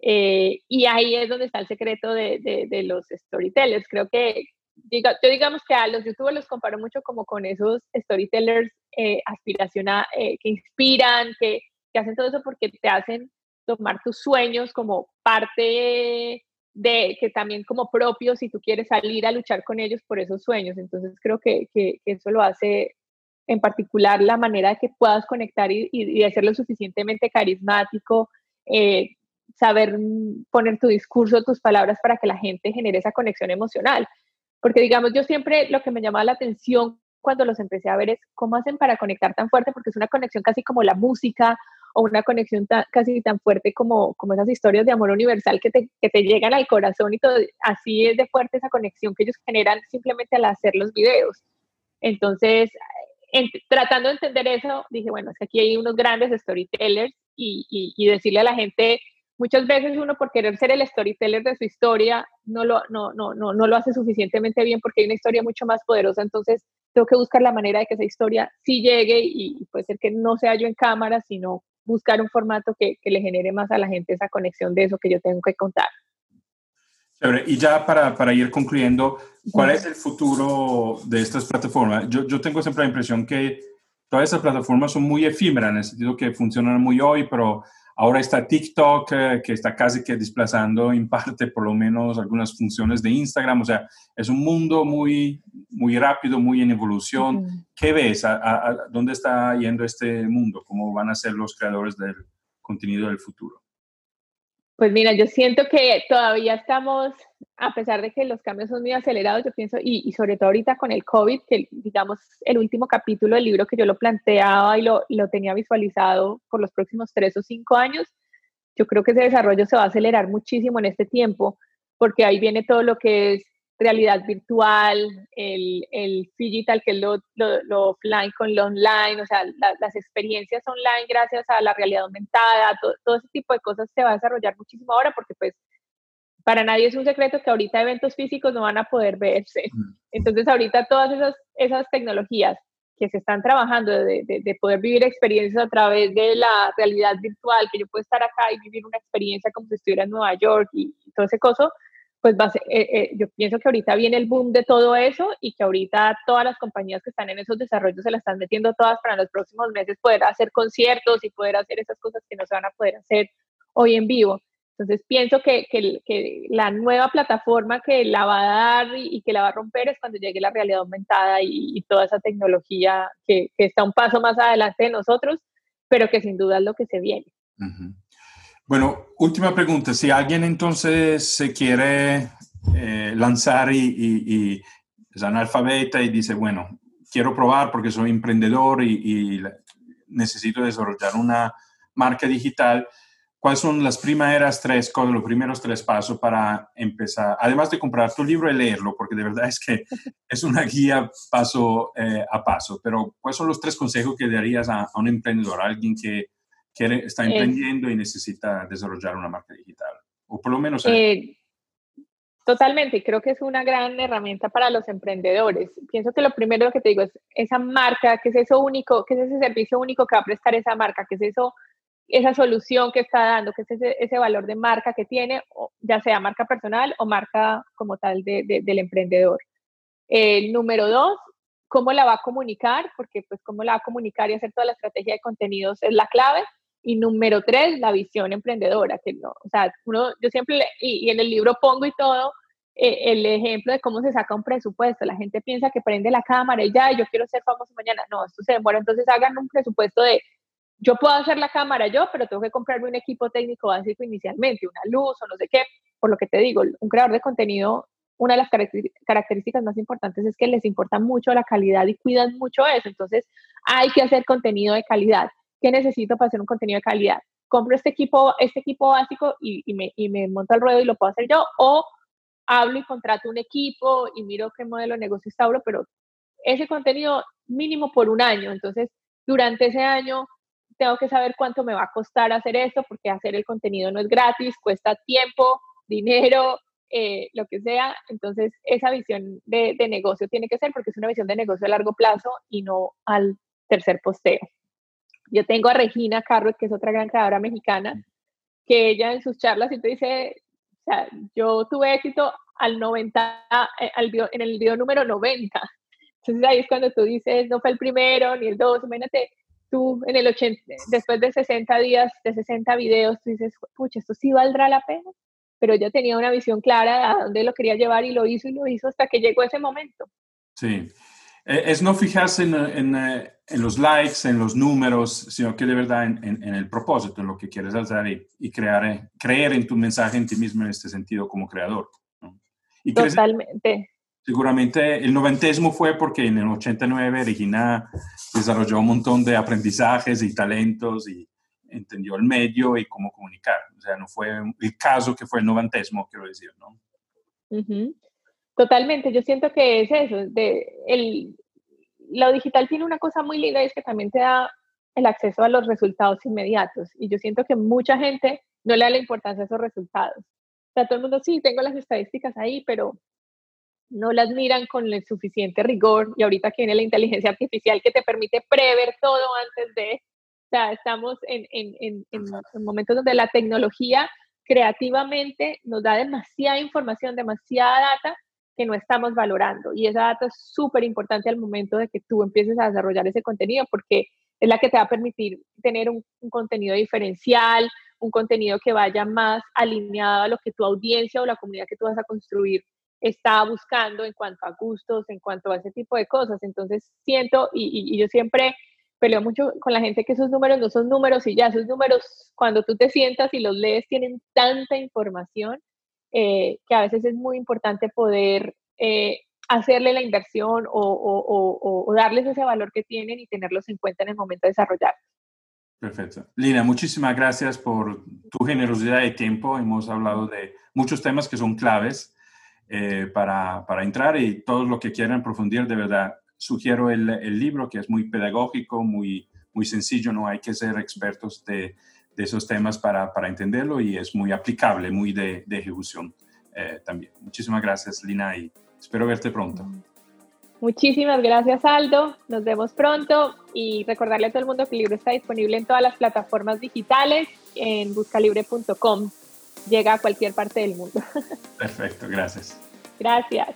Eh, y ahí es donde está el secreto de, de, los storytellers. Creo que, diga, yo digamos que a los youtubers los comparo mucho como con esos storytellers eh, aspiracionales, eh, que inspiran, que, que hacen todo eso porque te hacen tomar tus sueños como parte de que también como propio si tú quieres salir a luchar con ellos por esos sueños. Entonces creo que, que, eso lo hace en particular la manera de que puedas conectar y, hacerlo suficientemente carismático, eh, saber poner tu discurso, tus palabras para que la gente genere esa conexión emocional. Porque digamos, yo siempre lo que me llamaba la atención cuando los empecé a ver es cómo hacen para conectar tan fuerte, porque es una conexión casi como la música o una conexión casi tan fuerte como, como esas historias de amor universal que te, que te llegan al corazón y todo. Así es de fuerte esa conexión que ellos generan simplemente al hacer los videos. Entonces, tratando de entender eso, dije, bueno, es que aquí hay unos grandes storytellers y, y, decirle a la gente, muchas veces uno por querer ser el storyteller de su historia no lo, no, no, no, no lo hace suficientemente bien porque hay una historia mucho más poderosa, entonces tengo que buscar la manera de que esa historia sí llegue y, puede ser que no sea yo en cámara, sino buscar un formato que, que le genere más a la gente esa conexión de eso que yo tengo que contar. Y ya para, para, ir concluyendo, ¿cuál es el futuro de estas plataformas? Yo, yo, tengo siempre la impresión que todas estas plataformas son muy efímeras, en el sentido que funcionan muy hoy, pero ahora está TikTok, eh, que está casi que desplazando en parte por lo menos algunas funciones de Instagram. O sea, es un mundo muy, muy rápido, muy en evolución. ¿Qué ves? a, ¿Dónde está yendo este mundo? ¿Cómo van a ser los creadores del contenido del futuro? Pues mira, yo siento que todavía estamos, a pesar de que los cambios son muy acelerados, yo pienso, y, sobre todo ahorita con el COVID, que digamos el último capítulo del libro que yo lo planteaba y lo, lo tenía visualizado por los próximos tres o cinco años, yo creo que ese desarrollo se va a acelerar muchísimo en este tiempo, porque ahí viene todo lo que es realidad virtual, el, el digital, que es lo, lo, offline con lo online, o sea, las experiencias online gracias a la realidad aumentada, todo, ese tipo de cosas se va a desarrollar muchísimo ahora porque pues para nadie es un secreto que ahorita eventos físicos no van a poder verse. Mm. Entonces ahorita todas esas, esas tecnologías que se están trabajando de, de, poder vivir experiencias a través de la realidad virtual, que yo puedo estar acá y vivir una experiencia como si estuviera en Nueva York y, y todo ese coso, pues va eh, eh, yo pienso que ahorita viene el boom de todo eso y que ahorita todas las compañías que están en esos desarrollos se las están metiendo todas para en los próximos meses poder hacer conciertos y poder hacer esas cosas que no se van a poder hacer hoy en vivo. Entonces pienso que, que, la nueva plataforma que la va a dar y, que la va a romper es cuando llegue la realidad aumentada y, toda esa tecnología que, está un paso más adelante de nosotros, pero que sin duda es lo que se viene. Bueno, última pregunta. Si alguien entonces se quiere eh, lanzar y, es analfabeta y dice, bueno, quiero probar porque soy emprendedor y, necesito desarrollar una marca digital, ¿cuáles son las primeras tres cosas, los primeros tres pasos para empezar? Además de comprar tu libro y leerlo, porque de verdad es que es una guía paso eh, a paso, pero ¿cuáles son los tres consejos que darías a, a un emprendedor, a alguien que quiere, está emprendiendo y necesita desarrollar una marca digital. O por lo menos... Eh, totalmente, creo que es una gran herramienta para los emprendedores. Pienso que lo primero que te digo es esa marca, que es eso único, que es ese servicio único que va a prestar esa marca, que es eso, esa solución que está dando, que es ese, ese valor de marca que tiene, ya sea marca personal o marca como tal de, del emprendedor. El número dos, cómo la va a comunicar, porque pues cómo la va a comunicar y hacer toda la estrategia de contenidos es la clave. Y número tres, la visión emprendedora, que no, o sea, uno, yo siempre, y, en el libro pongo y todo, eh, el ejemplo de cómo se saca un presupuesto. La gente piensa que prende la cámara y ya, yo quiero ser famoso mañana. No, esto se demora. Entonces hagan un presupuesto de, yo puedo hacer la cámara yo, pero tengo que comprarme un equipo técnico básico inicialmente, una luz o no sé qué. Por lo que te digo, un creador de contenido, una de las características más importantes es que les importa mucho la calidad y cuidan mucho eso. Entonces hay que hacer contenido de calidad. ¿Qué necesito para hacer un contenido de calidad? Compro este equipo, este equipo básico y, me, y me monto al ruedo y lo puedo hacer yo, o hablo y contrato un equipo y miro qué modelo de negocio está, pero ese contenido mínimo por un año. Entonces, durante ese año tengo que saber cuánto me va a costar hacer esto, porque hacer el contenido no es gratis, cuesta tiempo, dinero, eh, lo que sea. Entonces, esa visión de, de, negocio tiene que ser porque es una visión de negocio a largo plazo y no al tercer posteo. Yo tengo a Regina Carros, que es otra gran creadora mexicana, que ella en sus charlas siempre dice, o sea, yo tuve éxito al 90, eh, al en el video número 90. Entonces ahí es cuando tú dices, no fue el primero ni el dos, imagínate, tú en el 80, después de 60 días, de 60 videos, tú dices, pucha, esto sí valdrá la pena. Pero yo tenía una visión clara de a dónde lo quería llevar y lo hizo y lo hizo hasta que llegó ese momento. Sí. Eh, es no fijarse en, eh, en, los likes, en los números, sino que de verdad en, en el propósito, en lo que quieres hacer y, crear, eh, creer en tu mensaje en ti mismo en este sentido como creador. Y Totalmente. seguramente el noventesmo fue porque en el 89 Regina desarrolló un montón de aprendizajes y talentos y entendió el medio y cómo comunicar. O sea, no fue el caso que fue el noventesmo, quiero decir, ¿no? Totalmente, yo siento que es eso, de el, lo digital tiene una cosa muy linda y es que también te da el acceso a los resultados inmediatos y yo siento que mucha gente no le da la importancia a esos resultados. O sea, todo el mundo sí, tengo las estadísticas ahí, pero no las miran con el suficiente rigor y ahorita que viene la inteligencia artificial que te permite prever todo antes de, o sea, estamos en, en, en, en momentos donde la tecnología creativamente nos da demasiada información, demasiada data que no estamos valorando. Y esa data es súper importante al momento de que tú empieces a desarrollar ese contenido porque es la que te va a permitir tener un, contenido diferencial, un contenido que vaya más alineado a lo que tu audiencia o la comunidad que tú vas a construir está buscando en cuanto a gustos, en cuanto a ese tipo de cosas. Entonces siento, y, y yo siempre peleo mucho con la gente que esos números no son números y ya, esos números cuando tú te sientas y los lees tienen tanta información eh, que a veces es muy importante poder eh, hacerle la inversión o, darles ese valor que tienen y tenerlos en cuenta en el momento de desarrollar. Perfecto. Lina, muchísimas gracias por tu generosidad de tiempo. Hemos hablado de muchos temas que son claves eh, para, para, entrar y todos los que quieran profundizar, de verdad, sugiero el, el, libro que es muy pedagógico, muy, muy sencillo, no hay que ser expertos de, de esos temas para, para, entenderlo y es muy aplicable, muy de, de ejecución eh, también. Muchísimas gracias, Lina, y espero verte pronto. Muchísimas gracias, Aldo. Nos vemos pronto y recordarle a todo el mundo que el libro está disponible en todas las plataformas digitales en buscalibre.com. Llega a cualquier parte del mundo. Perfecto, gracias. Gracias.